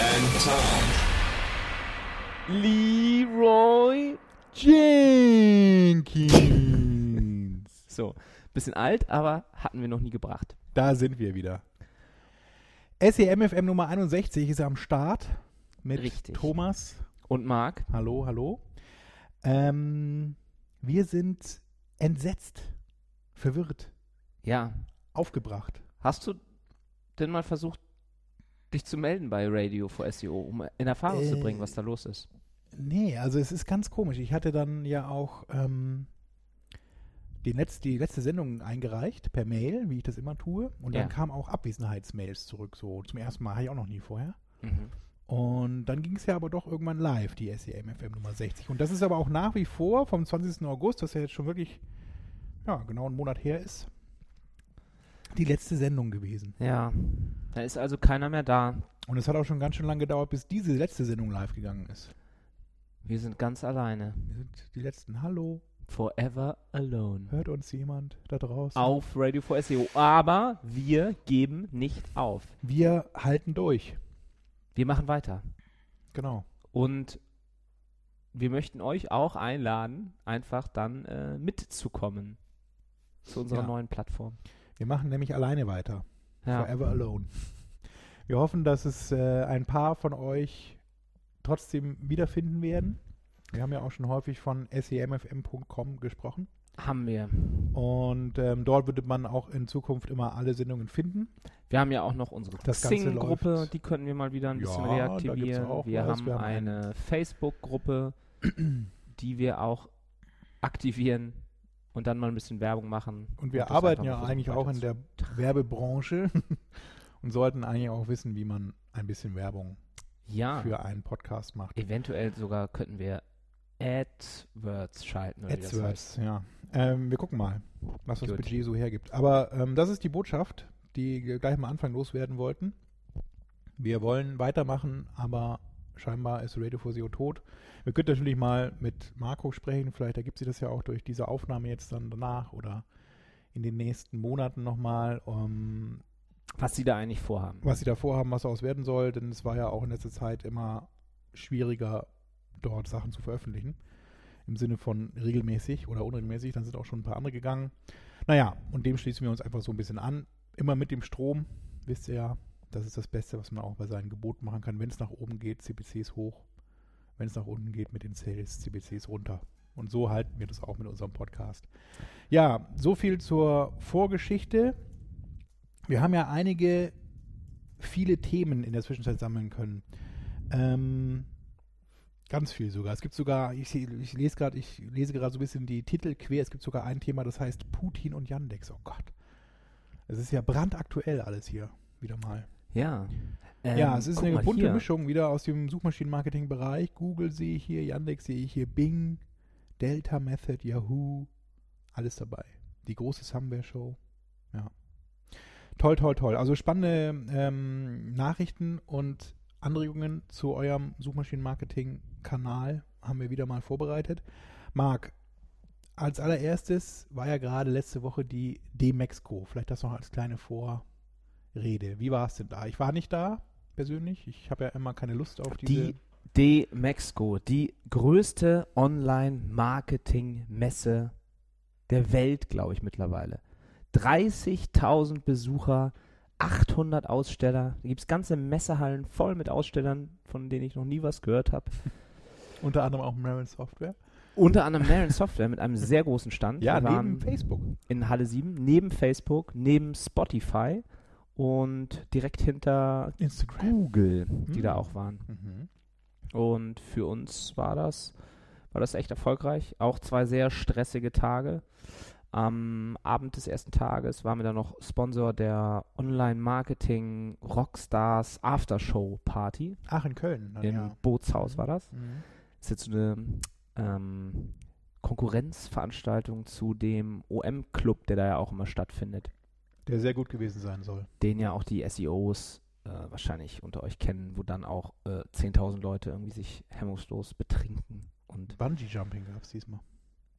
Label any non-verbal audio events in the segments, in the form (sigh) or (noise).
and Tom. Leroy Jenkins. So, bisschen alt, aber hatten wir noch nie gebracht. Da sind wir wieder. SEMFM Nummer 61 ist am Start mit Richtig. Thomas. Und Marc, Hallo, hallo. Ähm, wir sind entsetzt, verwirrt, ja, aufgebracht. hast du denn mal versucht, dich zu melden bei Radio for SEO, um in Erfahrung zu Äh, bringen, was da los ist? Nee, also es ist ganz komisch. Ich hatte dann ja auch ähm, die, letz die letzte Sendung eingereicht per Mail, wie ich das immer tue. Und Ja. dann kamen auch Abwesenheitsmails zurück. So zum ersten Mal, hatte ich auch noch nie vorher. Mhm. Und dann ging es ja aber doch irgendwann live, die SEM-FM Nummer 60. Und das ist aber auch nach wie vor vom 20. August, was ja jetzt schon wirklich, ja, genau einen Monat her ist, die letzte Sendung gewesen. Ja, da ist also keiner mehr da. Und es hat auch schon ganz schön lange gedauert, bis diese letzte Sendung live gegangen ist. Wir sind ganz alleine. Wir sind die letzten. Hallo, Forever alone. hört uns jemand da draußen? Auf Radio for SEO. Aber wir geben nicht auf. Wir halten durch. Wir machen weiter. Genau. Und wir möchten euch auch einladen, einfach dann äh, mitzukommen zu unserer Ja. neuen Plattform. Wir machen nämlich alleine weiter. Ja. Forever Alone. Wir hoffen, dass es äh, ein paar von euch trotzdem wiederfinden werden. Wir haben ja auch schon häufig von semfm.com gesprochen. Haben wir. Und ähm, dort würde man auch in Zukunft immer alle Sendungen finden. Wir haben ja auch noch unsere Xing-Gruppe, die könnten wir mal wieder ein bisschen Ja, gibt's reaktivieren. wir haben Wir haben eine Facebook-Gruppe, die wir auch aktivieren und dann mal ein bisschen Werbung machen. Und wir das arbeiten ja eigentlich auch in der Werbebranche (laughs) und sollten eigentlich auch wissen, wie man ein bisschen Werbung Ja, für einen Podcast macht. eventuell sogar könnten wir AdWords schalten. Oder wie das heißt. AdWords, ja. Ähm, wir gucken mal, was das Gut. Budget so hergibt. Aber ähm, das ist die Botschaft, die wir gleich am Anfang loswerden wollten. Wir wollen weitermachen, aber scheinbar ist Radio for SEO tot. Wir könnten natürlich mal mit Marco sprechen, vielleicht ergibt sich das ja auch durch diese Aufnahme jetzt dann danach oder in den nächsten Monaten nochmal, um, Was sie da eigentlich vorhaben. was sie da vorhaben, was daraus werden soll, denn es war ja auch in letzter Zeit immer schwieriger, dort Sachen zu veröffentlichen. Im Sinne von regelmäßig oder unregelmäßig, dann sind auch schon ein paar andere gegangen. Naja, und dem schließen wir uns einfach so ein bisschen an. Immer mit dem Strom, wisst ihr ja, das ist das Beste, was man auch bei seinen Geboten machen kann. Wenn es nach oben geht, CPCs hoch. Wenn es nach unten geht, mit den Sales, CPCs runter. Und so halten wir das auch mit unserem Podcast. Ja, so viel zur Vorgeschichte. Wir haben ja einige, viele Themen in der Zwischenzeit sammeln können. Ähm, ganz viel sogar. Es gibt sogar, ich, ich lese gerade, ich lese gerade so ein bisschen die Titel quer. Es gibt sogar ein Thema, das heißt Putin und Yandex. Oh Gott. Es ist ja brandaktuell alles hier. Wieder mal. Ja. ja, Ähm, es ist eine bunte hier. Mischung wieder aus dem Suchmaschinenmarketing-Bereich. Google sehe ich hier, Yandex sehe ich hier, Bing, Delta Method, Yahoo, alles dabei. Die große Somewhere-Show. Ja. Toll, toll, toll. Also spannende ähm, Nachrichten und Anregungen zu eurem Suchmaschinenmarketing-Kanal haben wir wieder mal vorbereitet. Marc, als allererstes war ja gerade letzte Woche die D-Mexco. Vielleicht das noch als kleine Vorrede. Wie war es denn da? Ich war nicht da, persönlich. Ich habe ja immer keine Lust auf diese. Die D-Mexco, die größte Online-Marketing-Messe der Welt, glaube ich, mittlerweile. 30.000 Besucher, 800 Aussteller. Da gibt es ganze Messehallen voll mit Ausstellern, von denen ich noch nie was gehört habe. (laughs) unter anderem auch Marin Software. Unter anderem Marin Software mit einem sehr großen Stand. Ja, neben Facebook. in Halle 7, neben Facebook, neben Spotify und direkt hinter Instagram. Google, die Hm. da auch waren. Mhm. Und für uns war das, war das echt erfolgreich. Auch zwei sehr stressige Tage. Am Abend des ersten Tages waren wir dann noch Sponsor der Online-Marketing Rockstars Aftershow Party. Ach, in Köln. Dann, Im ja. Bootshaus war das. Mhm. Das ist jetzt so eine ähm, Konkurrenzveranstaltung zu dem OM-Club, der da ja auch immer stattfindet. Der sehr gut gewesen sein soll. Den ja auch die SEOs äh, wahrscheinlich unter euch kennen, wo dann auch äh, 10.000 Leute irgendwie sich hemmungslos betrinken. Und Bungee Jumping gab es diesmal.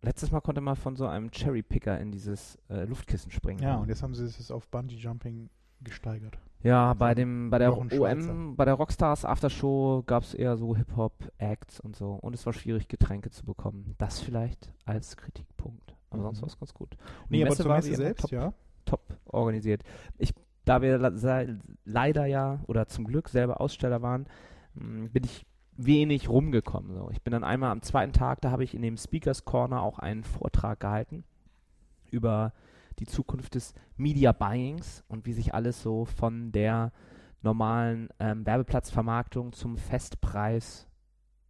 letztes Mal konnte man von so einem Cherry-Picker in dieses äh, Luftkissen springen. Ja, und jetzt haben sie es auf Bungee Jumping gesteigert. Ja, bei dem, bei der. OM, bei der Rockstars Aftershow gab es eher so Hip-Hop-Acts und so. Und es war schwierig, Getränke zu bekommen. Das vielleicht als Kritikpunkt. Aber sonst Mhm. war es ganz gut. Und Nee, die aber zur war Messe selbst, ja. Top organisiert. Ich, da wir leider ja oder zum Glück selber Aussteller waren, mh, bin ich wenig rumgekommen. So. Ich bin dann einmal am zweiten Tag, da habe ich in dem Speakers Corner auch einen Vortrag gehalten über die Zukunft des Media Buyings und wie sich alles so von der normalen ähm, Werbeplatzvermarktung zum Festpreis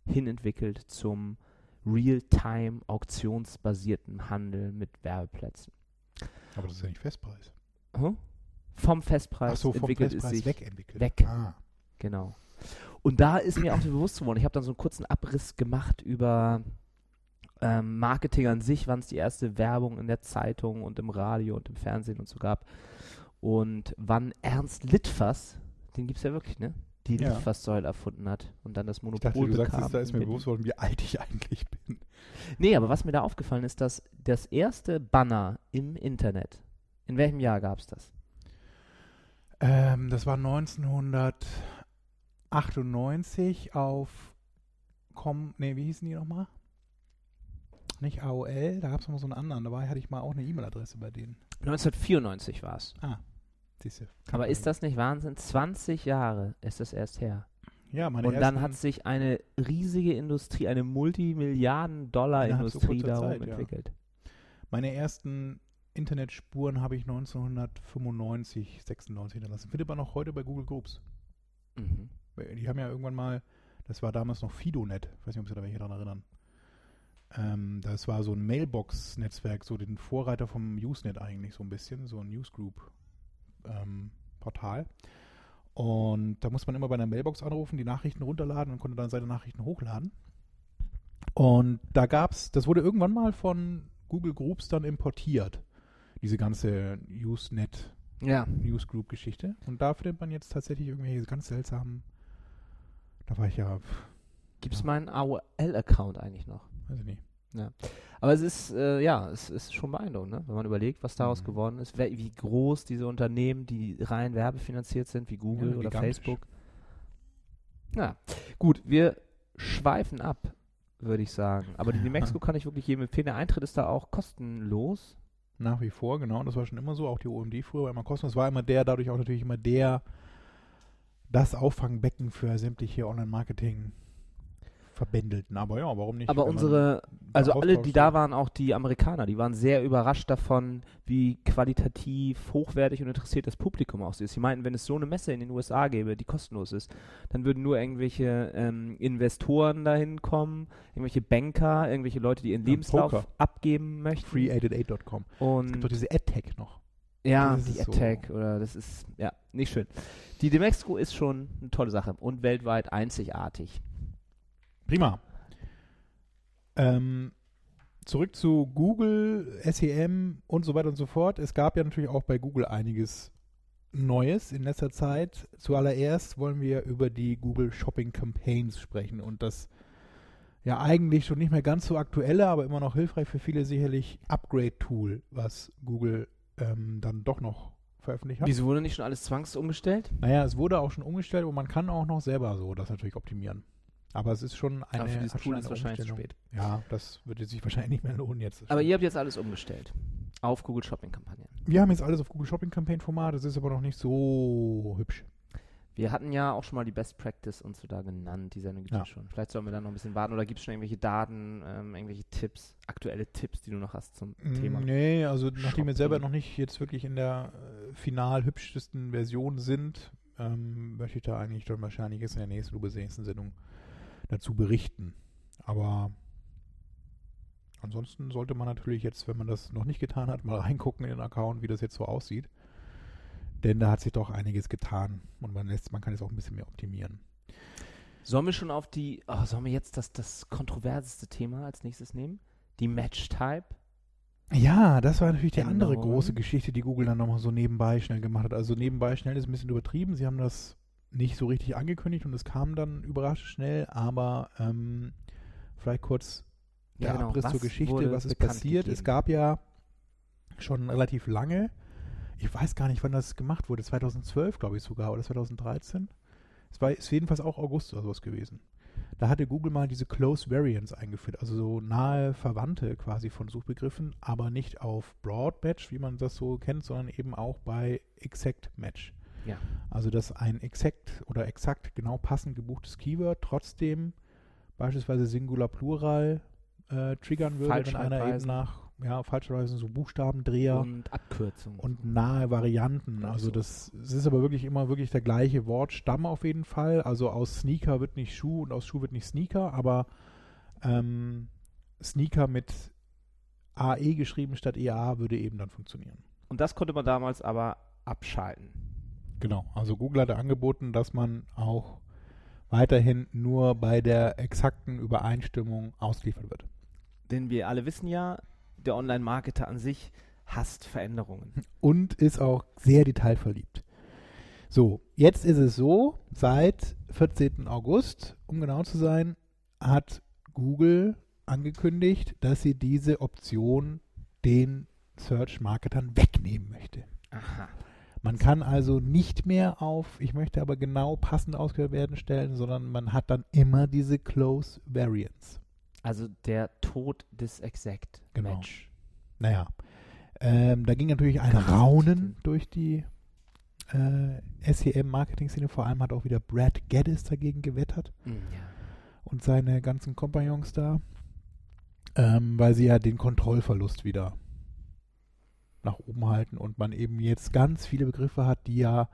hin entwickelt zum Real-Time auktionsbasierten Handel mit Werbeplätzen. Aber das ist ja nicht Festpreis. Hm? Vom Festpreis Ach so, vom entwickelt Festpreis es sich wegentwickelt. weg. Ah. Genau. Und da ist mir auch so bewusst geworden, ich habe dann so einen kurzen Abriss gemacht über ähm, Marketing an sich, wann es die erste Werbung in der Zeitung und im Radio und im Fernsehen und so gab. Und wann Ernst Litfass, den gibt es ja wirklich, ne? Die Ja. Litfaßsäule erfunden hat und dann das Ich Monopol dachte, du sagst bekam. jetzt, da ist mir bewusst worden, wie alt ich eigentlich bin. Nee, aber was mir da aufgefallen ist, dass das erste Banner im Internet, in welchem Jahr gab es das? Ähm, das war 1998 auf Com, nee, wie hießen die nochmal? Nicht AOL, da gab es noch so einen anderen. Da war, hatte ich mal auch eine E-Mail-Adresse bei denen. 1994 war es. Ah, siehst du. Aber ist das nicht Wahnsinn? 20 Jahre ist das erst her. Ja, meine Und dann hat sich eine riesige Industrie, eine Multimilliarden-Dollar-Industrie darum Zeit, ja. entwickelt. meine ersten Internetspuren habe ich 1995, 96 hinterlassen. Findet man auch heute bei Google Groups. Mhm. Die haben ja irgendwann mal, das war damals noch FidoNet, ich weiß nicht, ob sich da welche daran erinnern. Ähm, das war so ein Mailbox-Netzwerk, so den Vorreiter vom Usenet eigentlich so ein bisschen, so ein Newsgroup-Portal. Und da muss man immer bei einer Mailbox anrufen, die Nachrichten runterladen und konnte dann seine Nachrichten hochladen. Und da gab's, das wurde irgendwann mal von Google Groups dann importiert, diese ganze Usenet Ja. Newsgroup-Geschichte. Und da findet man jetzt tatsächlich irgendwelche ganz seltsamen. Da war ich ja, Gibt es Ja. meinen AOL-Account eigentlich noch? weiß ich nicht. Aber es ist, äh, ja, es ist schon beeindruckend, ne? wenn man überlegt, was daraus Mhm. geworden ist, wer, wie groß diese Unternehmen, die rein werbefinanziert sind, wie Google Ja, oder gigantisch. Facebook. Ja, gut, wir schweifen ab, würde ich sagen. Aber die New Mexico (laughs) kann ich wirklich jedem empfehlen. Der Eintritt ist da auch kostenlos. Nach wie vor, genau. Und das war schon immer so. Auch die OMD früher war immer kostenlos. War immer der, dadurch auch natürlich immer der, das Auffangbecken für sämtliche Online-Marketing verbändelten. Aber ja, warum nicht? Aber unsere, also alle, die da waren, auch die Amerikaner, die waren sehr überrascht davon, wie qualitativ hochwertig und interessiert das Publikum auch ist. Sie meinten, wenn es so eine Messe in den USA gäbe, die kostenlos ist, dann würden nur irgendwelche ähm, Investoren dahin kommen, irgendwelche Banker, irgendwelche Leute, die ihren Ja, Lebenslauf Poker. abgeben möchten. Free888.com. Es gibt doch diese AdTech noch. ja, das die ist so. Attack oder das ist ja nicht schön. Die De Mexico ist schon eine tolle Sache und weltweit einzigartig. Prima. Ähm, zurück zu Google, SEM und so weiter und so fort. Es gab ja natürlich auch bei Google einiges Neues in letzter Zeit. Zuallererst wollen wir über die Google Shopping Campaigns sprechen und das ja eigentlich schon nicht mehr ganz so aktuelle, aber immer noch hilfreich für viele sicherlich Upgrade-Tool, was Google ähm, dann doch noch veröffentlicht hat. Wieso wurde nicht schon alles zwangsumgestellt? Naja, es wurde auch schon umgestellt und man kann auch noch selber so das natürlich optimieren. Aber es ist schon eine, Aber für Tool schon ist wahrscheinlich zu spät. Ja, das würde sich wahrscheinlich nicht mehr lohnen jetzt. Aber ihr habt jetzt alles umgestellt. Auf Google Shopping Kampagnen. Wir haben jetzt alles auf Google Shopping Campaign Format, das ist aber noch nicht so hübsch. Wir hatten ja auch schon mal die Best Practice uns so da genannt. Die Sendung gibt es Ja. schon. Vielleicht sollen wir da noch ein bisschen warten oder gibt es schon irgendwelche Daten, ähm, irgendwelche Tipps, aktuelle Tipps, die du noch hast zum Thema? Mm, Nee, also nachdem wir Shopping. selber noch nicht jetzt wirklich in der äh, final hübschesten Version sind, ähm, möchte ich da eigentlich dann wahrscheinlich jetzt in der nächsten, du nächsten Sendung dazu berichten. Aber ansonsten sollte man natürlich jetzt, wenn man das noch nicht getan hat, mal reingucken in den Account, wie das jetzt so aussieht. Denn da hat sich doch einiges getan und man lässt, man kann es auch ein bisschen mehr optimieren. Sollen wir schon auf die, oh, sollen wir jetzt das, das kontroverseste Thema als nächstes nehmen? Die Match-Type? Ja, das war natürlich die andere große Geschichte, die Google dann nochmal so nebenbei schnell gemacht hat. Also nebenbei schnell ist ein bisschen übertrieben. Sie haben das nicht so richtig angekündigt und es kam dann überraschend schnell, aber ähm, vielleicht kurz der genau. Abriss Was zur Geschichte, was ist passiert. Es gegeben? gab ja schon relativ lange, ich weiß gar nicht, wann das gemacht wurde, 2012 glaube ich sogar oder 2013. Es war ist jedenfalls auch August oder sowas gewesen. Da hatte Google mal diese Close Variants eingeführt, also so nahe Verwandte quasi von Suchbegriffen, aber nicht auf Broad Match, wie man das so kennt, sondern eben auch bei Exact Match. Ja. Also dass ein exakt oder exakt genau passend gebuchtes Keyword trotzdem beispielsweise Singular Plural äh, triggern würde, wenn einer eben nach ja, falscherweise so Buchstabendreher Und Abkürzung. und nahe Varianten. Also so. das es ist aber wirklich immer wirklich der gleiche Wortstamm auf jeden Fall. Also aus Sneaker wird nicht Schuh und aus Schuh wird nicht Sneaker, aber ähm, Sneaker mit AE geschrieben statt EA würde eben dann funktionieren. Und das konnte man damals aber abschalten. Genau. Also Google hatte angeboten, dass man auch weiterhin nur bei der exakten Übereinstimmung ausgeliefert wird. Denn wir alle wissen ja, der Online-Marketer an sich hasst Veränderungen. und ist auch sehr detailverliebt. So, jetzt ist es so, seit 14. August, um genau zu sein, hat Google angekündigt, dass sie diese Option den Search-Marketern wegnehmen möchte. Aha. Man kann also nicht mehr auf, ich möchte aber genau passend ausgewählt werden stellen, sondern man hat dann immer diese Close Variants. Also der Tod des Exact Genau. Match. Naja, ähm, da ging natürlich ein Raunen durch die äh, SEM-Marketing-Szene. Vor allem hat auch wieder Brad Geddes dagegen gewettert Hm, ja. und seine ganzen Kompagnons da, ähm, weil sie ja den Kontrollverlust wieder nach oben halten und man eben jetzt ganz viele Begriffe hat, die ja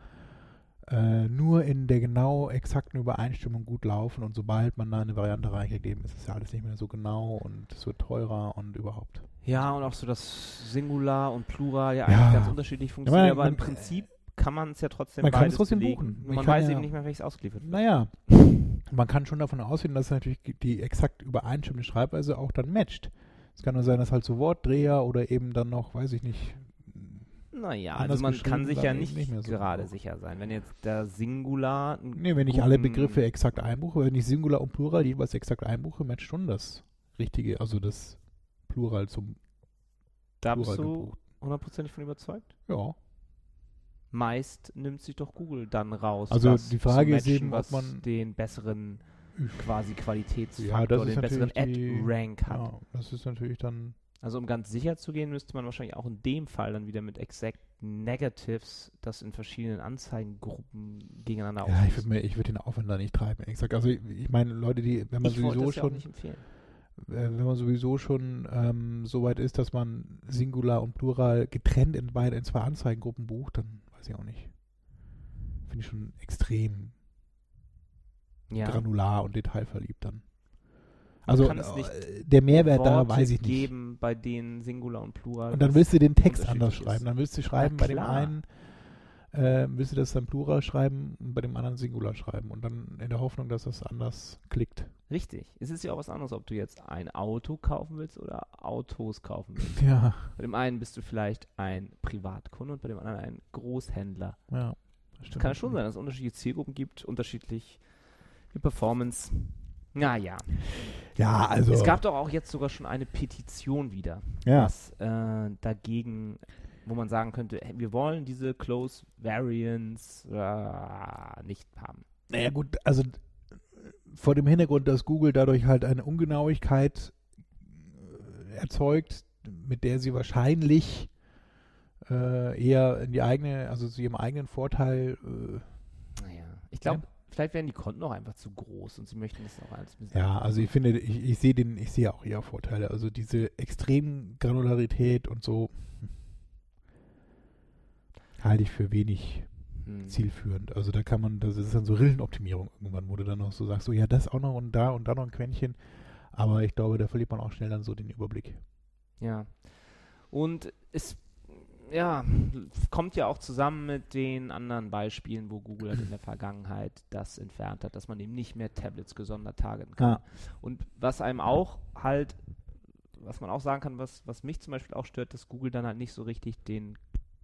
äh, nur in der genau exakten Übereinstimmung gut laufen und sobald man da eine Variante reingekriegt, eben ist es ja alles nicht mehr so genau und es wird teurer und überhaupt. ja, und auch so das Singular und Plural ja, Ja. eigentlich ganz unterschiedlich funktionieren, man- aber im man- Prinzip kann man es ja trotzdem Man kann es trotzdem belegen. buchen. Man kann weiß ja- eben nicht mehr, welches ausgeliefert wird. Naja, man kann schon davon ausgehen, dass natürlich die exakt übereinstimmende Schreibweise auch dann matcht. Es kann nur sein, dass halt so Wortdreher oder eben dann noch, weiß ich nicht, Naja, also man kann sich ja nicht, nicht so gerade genau. sicher sein. Wenn jetzt der Singular nee, wenn ich alle Begriffe exakt einbuche, wenn ich Singular und Plural jeweils exakt einbuche, matcht schon das Richtige, also das Plural zum da bist Plural du gebucht. hundertprozentig von überzeugt. Ja, Meist nimmt sich doch Google dann raus. Also die Frage zu ist eben, ob was man- den besseren quasi Ja, Qualitätsfaktor, ist den besseren Ad-Rank hat. ja, das ist natürlich dann, Also um ganz sicher zu gehen, müsste man wahrscheinlich auch in dem Fall dann wieder mit Exact Negatives das in verschiedenen Anzeigengruppen gegeneinander ja, ich würde würd den Aufwand da nicht treiben. Exakt, also ich, ich meine, Leute, die, wenn man ich sowieso das ja auch schon nicht empfehlen. äh, wenn man sowieso schon ähm, so weit ist, dass man Singular und Plural getrennt in beide in zwei Anzeigengruppen bucht, dann weiß ich auch nicht. Finde ich schon extrem Ja. granular und detailverliebt dann. Also kann es äh, der Mehrwert da Worte weiß ich nicht. geben, bei denen Singular und Plural. Und dann willst du den Text anders schreiben. ist. Dann willst du schreiben, bei dem einen äh, willst du das dann Plural schreiben und bei dem anderen Singular schreiben. Und dann in der Hoffnung, dass das anders klickt. Richtig. Es ist ja auch was anderes, ob du jetzt ein Auto kaufen willst oder Autos kaufen willst. (laughs) Ja, Bei dem einen bist du vielleicht ein Privatkunde und bei dem anderen ein Großhändler. ja. Es stimmt. kann ja schon sein, dass es unterschiedliche Zielgruppen gibt, unterschiedlich die Performance. Naja. Ja, also. Es gab doch auch jetzt sogar schon eine Petition wieder, ja. was äh, dagegen, wo man sagen könnte, wir wollen diese Close Variants äh, nicht haben. Naja gut, also vor dem Hintergrund, dass Google dadurch halt eine Ungenauigkeit äh, erzeugt, mit der sie wahrscheinlich äh, eher in die eigene, also zu ihrem eigenen Vorteil, äh, Naja. Ich glaube, vielleicht werden die Konten auch einfach zu groß und sie möchten das auch alles ein ja, also ich finde, ich, ich sehe den, ich sehe auch eher Vorteile. Also diese extrem Granularität und so hm, halte ich für wenig Hm. zielführend. Also da kann man, das ist dann so Rillenoptimierung irgendwann, wo du dann noch so sagst, so ja, das auch noch und da und da noch ein Quäntchen. Aber ich glaube, da verliert man auch schnell dann so den Überblick. Ja. Und es ja, kommt ja auch zusammen mit den anderen Beispielen, wo Google halt in der Vergangenheit das entfernt hat, dass man eben nicht mehr Tablets gesondert targeten kann. Ja. Und was einem auch halt, was man auch sagen kann, was, was mich zum Beispiel auch stört, dass Google dann halt nicht so richtig den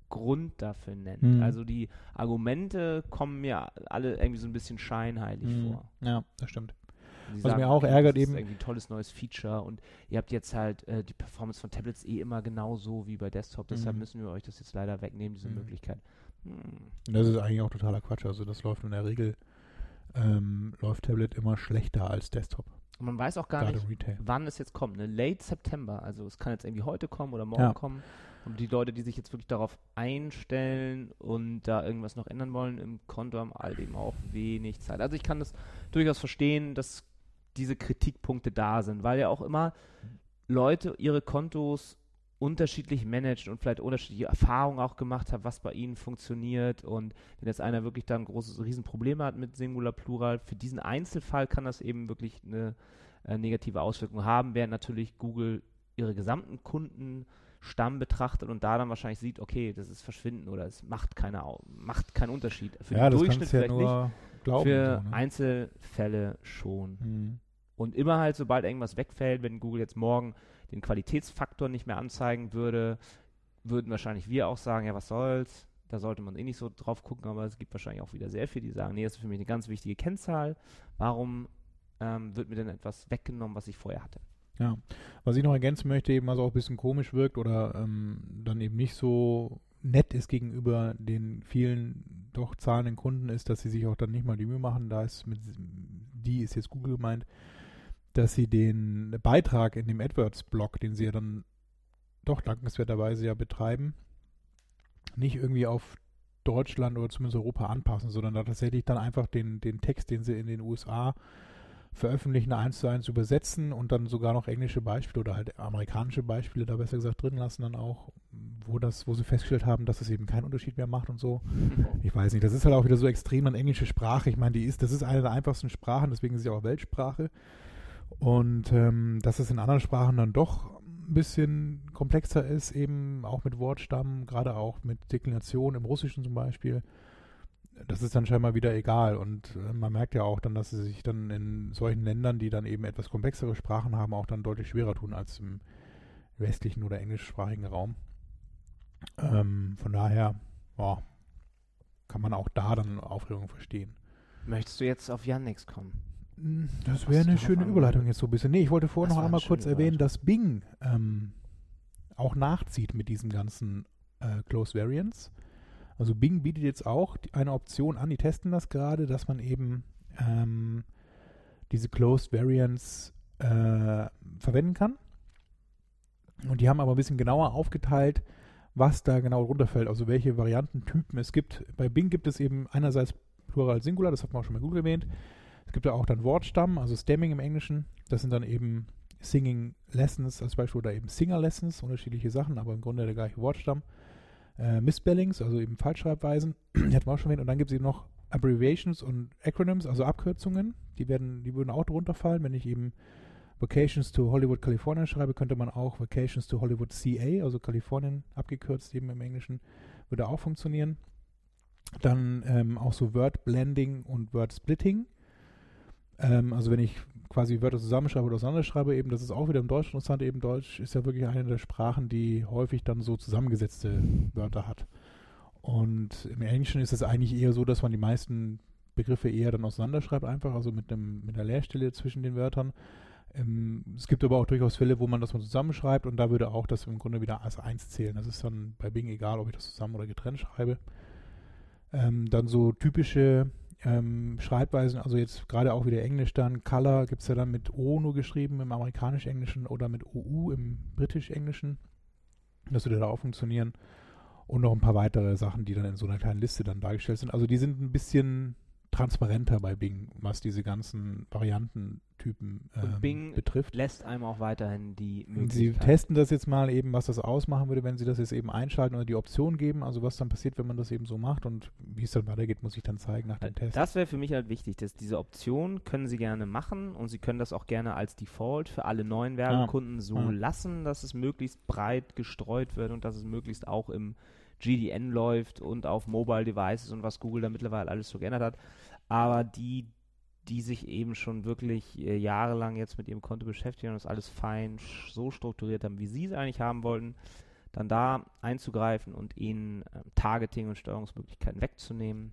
Grund dafür nennt. Mhm. Also die Argumente kommen mir alle irgendwie so ein bisschen scheinheilig Mhm. vor. Ja, das stimmt. Was mir auch okay, ärgert das eben- ist irgendwie ein tolles neues Feature und ihr habt jetzt halt äh, die Performance von Tablets eh immer genauso wie bei Desktop, deshalb Mhm. müssen wir euch das jetzt leider wegnehmen, diese Mhm. Möglichkeit. Hm. Und das ist eigentlich auch totaler Quatsch. Also das läuft in der Regel, ähm, läuft Tablet immer schlechter als Desktop. Und man weiß auch gar Gerade nicht, Retail. wann es jetzt kommt. Ne? Late September, also es kann jetzt irgendwie heute kommen oder morgen Ja. kommen. Und die Leute, die sich jetzt wirklich darauf einstellen und da irgendwas noch ändern wollen im Konto, haben all dem auch wenig Zeit. Also ich kann das durchaus verstehen, dass diese Kritikpunkte da sind, weil ja auch immer Leute ihre Kontos unterschiedlich managen und vielleicht unterschiedliche Erfahrungen auch gemacht haben, was bei ihnen funktioniert und wenn jetzt einer wirklich da ein großes Riesenproblem hat mit Singular Plural, für diesen Einzelfall kann das eben wirklich eine äh, negative Auswirkung haben, während natürlich Google ihre gesamten Kundenstamm betrachtet und da dann wahrscheinlich sieht, okay, das ist verschwinden oder es macht keine macht keinen Unterschied. Für ja, den Durchschnitt ja vielleicht nicht, glauben. für so, ne? Einzelfälle schon. Mhm. Und immer halt, sobald irgendwas wegfällt, wenn Google jetzt morgen den Qualitätsfaktor nicht mehr anzeigen würde, würden wahrscheinlich wir auch sagen, ja, was soll's, da sollte man eh nicht so drauf gucken, aber es gibt wahrscheinlich auch wieder sehr viele, die sagen, nee, das ist für mich eine ganz wichtige Kennzahl. Warum ähm, wird mir denn etwas weggenommen, was ich vorher hatte? Ja, was ich noch ergänzen möchte, eben was auch ein bisschen komisch wirkt oder ähm, dann eben nicht so nett ist gegenüber den vielen doch zahlenden Kunden, ist, dass sie sich auch dann nicht mal die Mühe machen, da ist mit die ist jetzt Google gemeint, dass sie den Beitrag in dem AdWords-Blog, den sie ja dann doch dankenswerterweise ja betreiben, nicht irgendwie auf Deutschland oder zumindest Europa anpassen, sondern da tatsächlich dann einfach den, den Text, den sie in den USA veröffentlichen, eins zu eins übersetzen und dann sogar noch englische Beispiele oder halt amerikanische Beispiele da besser gesagt drin lassen dann auch, wo das, wo sie festgestellt haben, dass es eben keinen Unterschied mehr macht und so. (laughs) Ich weiß nicht, das ist halt auch wieder so extrem an englische Sprache. Ich meine, die ist, das ist eine der einfachsten Sprachen, deswegen ist sie auch Weltsprache. Und ähm, dass es in anderen Sprachen dann doch ein bisschen komplexer ist, eben auch mit Wortstamm, gerade auch mit Deklination im Russischen zum Beispiel, das ist dann scheinbar wieder egal. Und äh, man merkt ja auch dann, dass sie sich dann in solchen Ländern, die dann eben etwas komplexere Sprachen haben, auch dann deutlich schwerer tun als im westlichen oder englischsprachigen Raum. Ähm, von daher, ja, kann man auch da dann Aufregung verstehen. Möchtest du jetzt auf Yandex kommen? Hm, Das wäre eine schöne? Überleitung jetzt so ein bisschen. Nee, ich wollte vorher noch einmal kurz erwähnen, dass Bing ähm, auch nachzieht mit diesen ganzen äh, Close Variants. Also Bing bietet jetzt auch eine Option an, die testen das gerade, dass man eben ähm, diese Closed Variants äh, verwenden kann. Und die haben aber ein bisschen genauer aufgeteilt, was da genau runterfällt, also welche Variantentypen es gibt. Bei Bing gibt es eben einerseits Plural Singular, das hat man auch schon bei Google erwähnt. Es gibt ja auch dann Wortstamm, also Stemming im Englischen. Das sind dann eben Singing Lessons als Beispiel oder eben Singer Lessons, unterschiedliche Sachen, aber im Grunde der gleiche Wortstamm. Äh, Misspellings, also eben Falschschreibweisen, (clears throat) die hatten wir auch schon erwähnt. Und dann gibt es eben noch Abbreviations und Acronyms, also Abkürzungen. Die werden, die würden auch drunter fallen. Wenn ich eben Vacations to Hollywood, California schreibe, könnte man auch Vacations to Hollywood CA, also Kalifornien abgekürzt eben im Englischen, würde auch funktionieren. Dann ähm, auch so Word Blending und Word Splitting. Ähm, also wenn ich quasi Wörter zusammenschreibe oder auseinanderschreibe, eben, das ist auch wieder im Deutsch interessant, eben Deutsch ist ja wirklich eine der Sprachen, die häufig dann so zusammengesetzte Wörter hat. Und im Englischen ist es eigentlich eher so, dass man die meisten Begriffe eher dann auseinanderschreibt, einfach, also mit, einem, mit einer Leerstelle zwischen den Wörtern. Ähm, es gibt aber auch durchaus Fälle, wo man das mal zusammenschreibt und da würde auch das im Grunde wieder als eins zählen. Das ist dann bei Bing egal, ob ich das zusammen oder getrennt schreibe. Ähm, dann so typische ähm, Schreibweisen, also jetzt gerade auch wieder Englisch dann, Color gibt es ja dann mit O nur geschrieben im amerikanisch-englischen oder mit OU im britisch-englischen. Das würde da auch funktionieren. Und noch ein paar weitere Sachen, die dann in so einer kleinen Liste dann dargestellt sind. Also die sind ein bisschen transparenter bei Bing, was diese ganzen Variantentypen Und ähm, Bing betrifft. lässt einem auch weiterhin die Sie Möglichkeit. testen das jetzt mal eben, was das ausmachen würde, wenn Sie das jetzt eben einschalten oder die Option geben, also was dann passiert, wenn man das eben so macht und wie es dann weitergeht, muss ich dann zeigen nach dem Test. Das wäre für mich halt wichtig, dass diese Option können Sie gerne machen und Sie können das auch gerne als Default für alle neuen Werbekunden so Ja. lassen, dass es möglichst breit gestreut wird und dass es möglichst auch im GDN läuft und auf Mobile Devices und was Google da mittlerweile alles so geändert hat. Aber die, die sich eben schon wirklich äh, jahrelang jetzt mit ihrem Konto beschäftigen und das alles fein so strukturiert haben, wie Sie es eigentlich haben wollten, dann da einzugreifen und ihnen ähm, Targeting und Steuerungsmöglichkeiten wegzunehmen.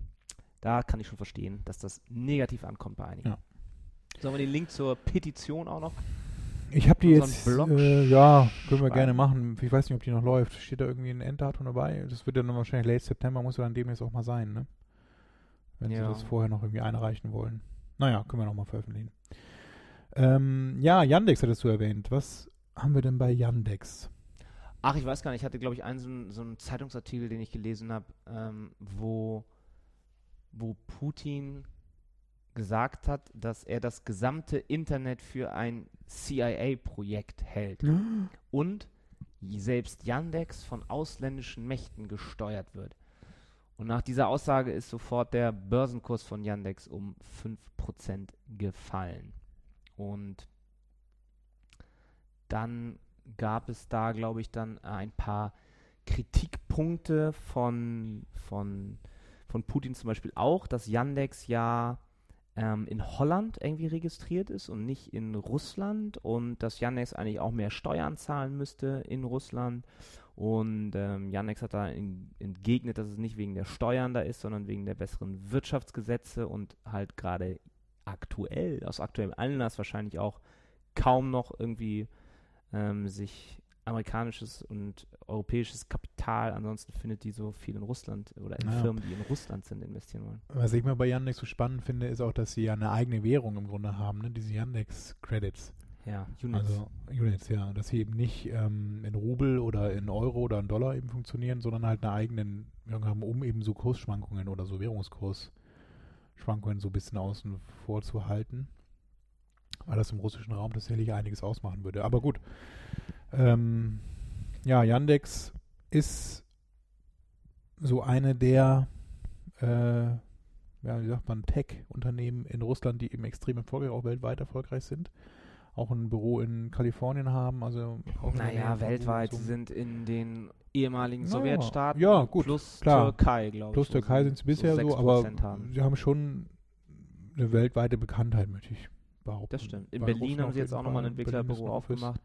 Da kann ich schon verstehen, dass das negativ ankommt bei einigen. Ja. Sollen wir den Link zur Petition auch noch? Ich habe die jetzt, äh, ja, können wir gerne machen. Ich weiß nicht, ob die noch läuft. Steht da irgendwie ein Enddatum dabei? Das wird ja dann wahrscheinlich late September, muss ja dann demnächst auch mal sein, ne? Wenn Ja. sie das vorher noch irgendwie einreichen wollen. Naja, können wir noch mal veröffentlichen. Ähm, ja, Yandex hattest du erwähnt. Was haben wir denn bei Yandex? Ach, ich weiß gar nicht. Ich hatte, glaube ich, einen so, einen- so einen Zeitungsartikel, den ich gelesen habe, ähm, wo, wo Putin gesagt hat, dass er das gesamte Internet für ein CIA-Projekt hält (gasps) und selbst Yandex von ausländischen Mächten gesteuert wird. Und nach dieser Aussage ist sofort der Börsenkurs von Yandex um 5% gefallen. Und dann gab es da, glaube ich, dann ein paar Kritikpunkte von, von, von Putin zum Beispiel auch, dass Yandex ja ähm, in Holland irgendwie registriert ist und nicht in Russland und dass Yandex eigentlich auch mehr Steuern zahlen müsste in Russland. Und ähm, Yandex hat da in, entgegnet, dass es nicht wegen der Steuern da ist, sondern wegen der besseren Wirtschaftsgesetze und halt gerade aktuell, aus aktuellem Anlass wahrscheinlich auch kaum noch irgendwie ähm, sich amerikanisches und europäisches Kapital ansonsten findet, die so viel in Russland oder in Ja. Firmen, die in Russland sind, investieren wollen. Was ich mal bei Yandex so spannend finde, ist auch, dass sie ja eine eigene Währung im Grunde haben, ne? diese Yandex-Credits. Ja, Units. Also Units, ja. Dass sie eben nicht ähm, in Rubel oder in Euro oder in Dollar eben funktionieren, sondern halt eine eigenen Währung haben, um eben so Kursschwankungen oder so Währungskursschwankungen so ein bisschen außen vor zu halten. Weil das im russischen Raum tatsächlich einiges ausmachen würde. Aber gut. Ähm, ja, Yandex ist so eine der, äh, ja, wie sagt man, Tech-Unternehmen in Russland, die eben extrem erfolgreich, auch weltweit erfolgreich sind. Auch ein Büro in Kalifornien haben, also auch Naja, weltweit, so- sie sind in den ehemaligen Ja, Sowjetstaaten ja, gut, plus klar. Türkei, glaube ich. Plus Türkei sind sie bisher so, aber 6% haben. sie haben schon eine weltweite Bekanntheit, möchte ich behaupten. Das stimmt. In Bei Berlin Russen haben sie jetzt auch nochmal ein Entwicklerbüro aufgemacht.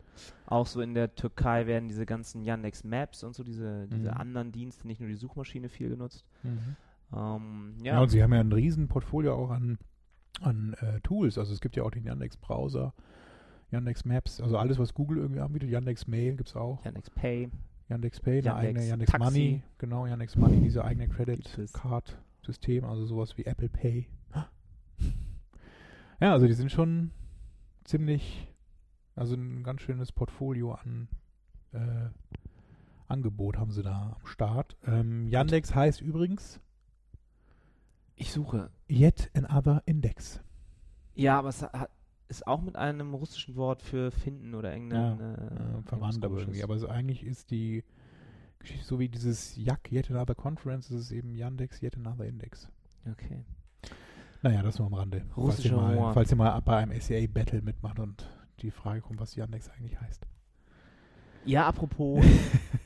Auch so in der Türkei werden diese ganzen Yandex Maps und so, diese, diese Mhm. anderen Dienste, nicht nur die Suchmaschine viel genutzt. Mhm. Ähm, Ja. ja, und sie haben ja ein riesen Portfolio auch an, an äh, Tools. Also es gibt ja auch den Yandex Browser, Yandex Maps, also alles, was Google irgendwie anbietet. Yandex Mail gibt es auch. Yandex Pay. Yandex Pay, eine Yandex eigene Yandex Taxi. Money, genau, Yandex Money, diese eigene. Credit Card System, also sowas wie Apple Pay. Ja, also die sind schon ziemlich, also ein ganz schönes Portfolio an äh, Angebot haben sie da am Start. Ähm, Yandex heißt übrigens Ich suche. Yet Another Index. Ja, aber es hat, ist auch mit einem russischen Wort für finden oder irgendein. Ja, äh, äh, verwandt aber irgendwie. Aber so eigentlich ist die Geschichte so wie dieses YAC, Yet Another Conference, ist es eben Yandex, Yet Another Index. Okay. Naja, das nur am Rande. falls Russischer ihr, mal, falls ihr mal bei einem SEA-Battle mitmacht und die Frage kommt, was Yandex eigentlich heißt. Ja, apropos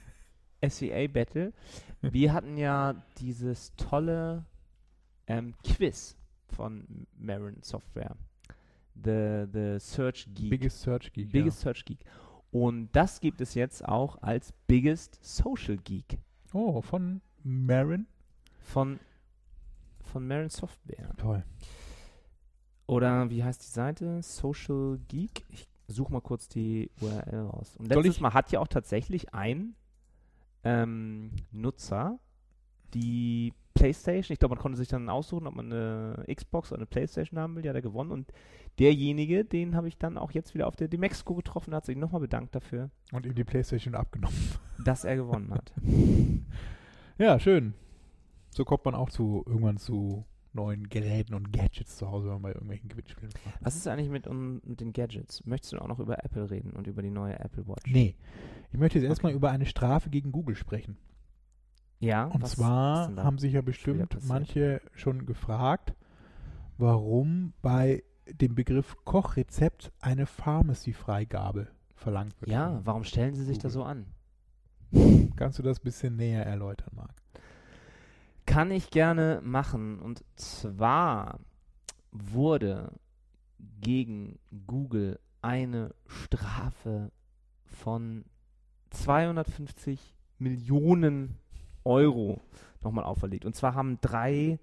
(laughs) SEA Battle. Wir hatten ja dieses tolle ähm, Quiz von Marin Software. The, the Search Geek. Biggest Search Geek. Biggest Search Geek. Und das gibt es jetzt auch als Biggest Social Geek ja. Oh, von Marin. von, von Marin Software. Toll. Oder wie heißt die Seite? Social Geek. Ich suche mal kurz die URL raus. Und Soll letztes ich- Mal hat ja auch tatsächlich ein ähm, Nutzer die PlayStation, ich glaube, man konnte sich dann aussuchen, ob man eine Xbox oder eine PlayStation haben will, die hat er gewonnen. Und derjenige, den habe ich dann auch jetzt wieder auf der Demexco getroffen, hat sich nochmal bedankt dafür, Und ihm die Playstation abgenommen. dass er gewonnen hat. (laughs) Ja, schön. So kommt man auch zu irgendwann zu neuen Geräten und Gadgets zu Hause, wenn man bei irgendwelchen Gewinnspielen macht. Was ist eigentlich mit, um, mit den Gadgets? Möchtest du auch noch über Apple reden und über die neue Apple Watch? Nee. Ich möchte jetzt Okay. erstmal über eine Strafe gegen Google sprechen. Ja, Und zwar da haben sich ja bestimmt manche schon gefragt, warum bei dem Begriff Kochrezept eine Pharmacy-Freigabe verlangt wird. Ja, warum stellen sie sich da Google. so an? Kannst du das ein bisschen näher erläutern, Marc? Kann ich gerne machen. Und zwar wurde gegen Google eine Strafe von 250 Millionen Euro nochmal auferlegt. Und zwar haben drei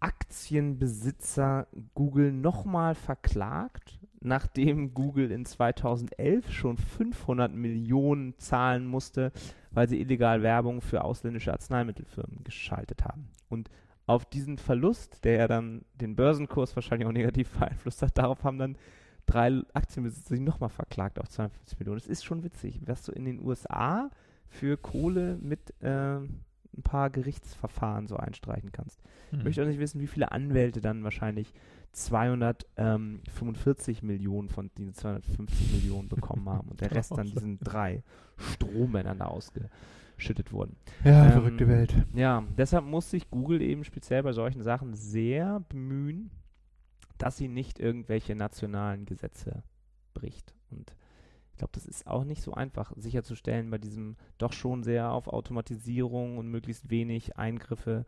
Aktienbesitzer Google nochmal verklagt, nachdem Google in 2011 schon 500 Millionen zahlen musste, weil sie illegal Werbung für ausländische Arzneimittelfirmen geschaltet haben. Und auf diesen Verlust, der ja dann den Börsenkurs wahrscheinlich auch negativ (laughs) beeinflusst hat, darauf haben dann drei Aktienbesitzer sich nochmal verklagt auf 52 Millionen. Das ist schon witzig, was du in den USA für Kohle mit äh, ein paar Gerichtsverfahren so einstreichen kannst. Hm. Ich möchte auch nicht wissen, wie viele Anwälte dann wahrscheinlich 245 Millionen von diesen 250 Millionen bekommen haben und der Rest dann diesen (laughs) drei Strohmännern da ausgeschüttet wurden. Ja, Ähm, verrückte Welt. Ja, deshalb muss sich Google eben speziell bei solchen Sachen sehr bemühen, dass sie nicht irgendwelche nationalen Gesetze bricht. Und ich glaube, das ist auch nicht so einfach sicherzustellen bei diesem doch schon sehr auf Automatisierung und möglichst wenig Eingriffe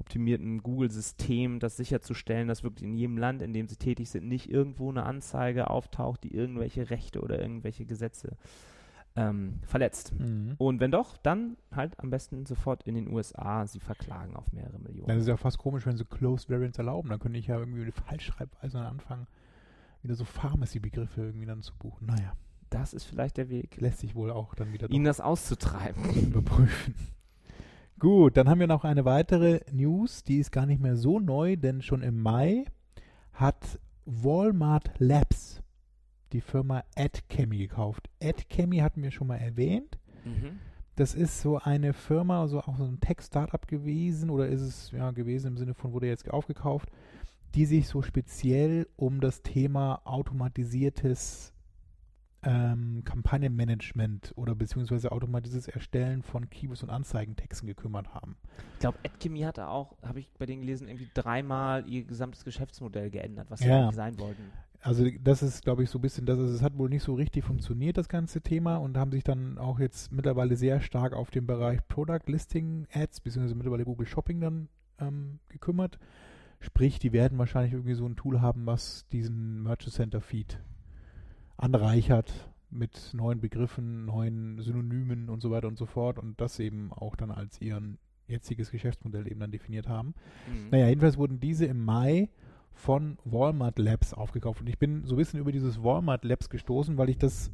optimierten Google-System, das sicherzustellen, dass wirklich in jedem Land, in dem sie tätig sind, nicht irgendwo eine Anzeige auftaucht, die irgendwelche Rechte oder irgendwelche Gesetze ähm, verletzt. Mhm. Und wenn doch, dann halt am besten sofort in den USA sie verklagen auf mehrere Millionen. Dann ist ja fast komisch, wenn sie Closed Variants erlauben. Dann könnte ich ja irgendwie mit Falschschreibweise dann anfangen, wieder so Pharmacy-Begriffe irgendwie dann zu buchen. Naja, Das ist vielleicht der Weg, lässt sich wohl auch dann wieder ihnen das auszutreiben. überprüfen. Gut, dann haben wir noch eine weitere News, die ist gar nicht mehr so neu, denn schon im Mai hat Walmart Labs die Firma AdChemy gekauft. AdChemy hatten wir schon mal erwähnt. Mhm. Das ist so eine Firma, also auch so ein Tech-Startup gewesen oder ist es ja gewesen im Sinne von wurde jetzt aufgekauft, die sich so speziell um das Thema automatisiertes ähm, Kampagnenmanagement oder beziehungsweise automatisiertes Erstellen von Keywords und Anzeigentexten gekümmert haben. Ich glaube, AdChemy hatte auch, habe ich bei denen gelesen, irgendwie dreimal ihr gesamtes Geschäftsmodell geändert, was sie Ja. eigentlich sein wollten. Also das ist, glaube ich, so ein bisschen, das ist, es hat wohl nicht so richtig funktioniert, das ganze Thema, und haben sich dann auch jetzt mittlerweile sehr stark auf den Bereich Product Listing Ads, beziehungsweise mittlerweile Google Shopping dann ähm, gekümmert. Sprich, die werden wahrscheinlich irgendwie so ein Tool haben, was diesen Merchant Center Feed anreichert mit neuen Begriffen, neuen Synonymen und so weiter und so fort und das eben auch dann als ihren jetziges Geschäftsmodell eben dann definiert haben. Mhm. Naja, jedenfalls wurden diese im Mai von Walmart Labs aufgekauft. Und ich bin so ein bisschen über dieses Walmart Labs gestoßen, weil ich das.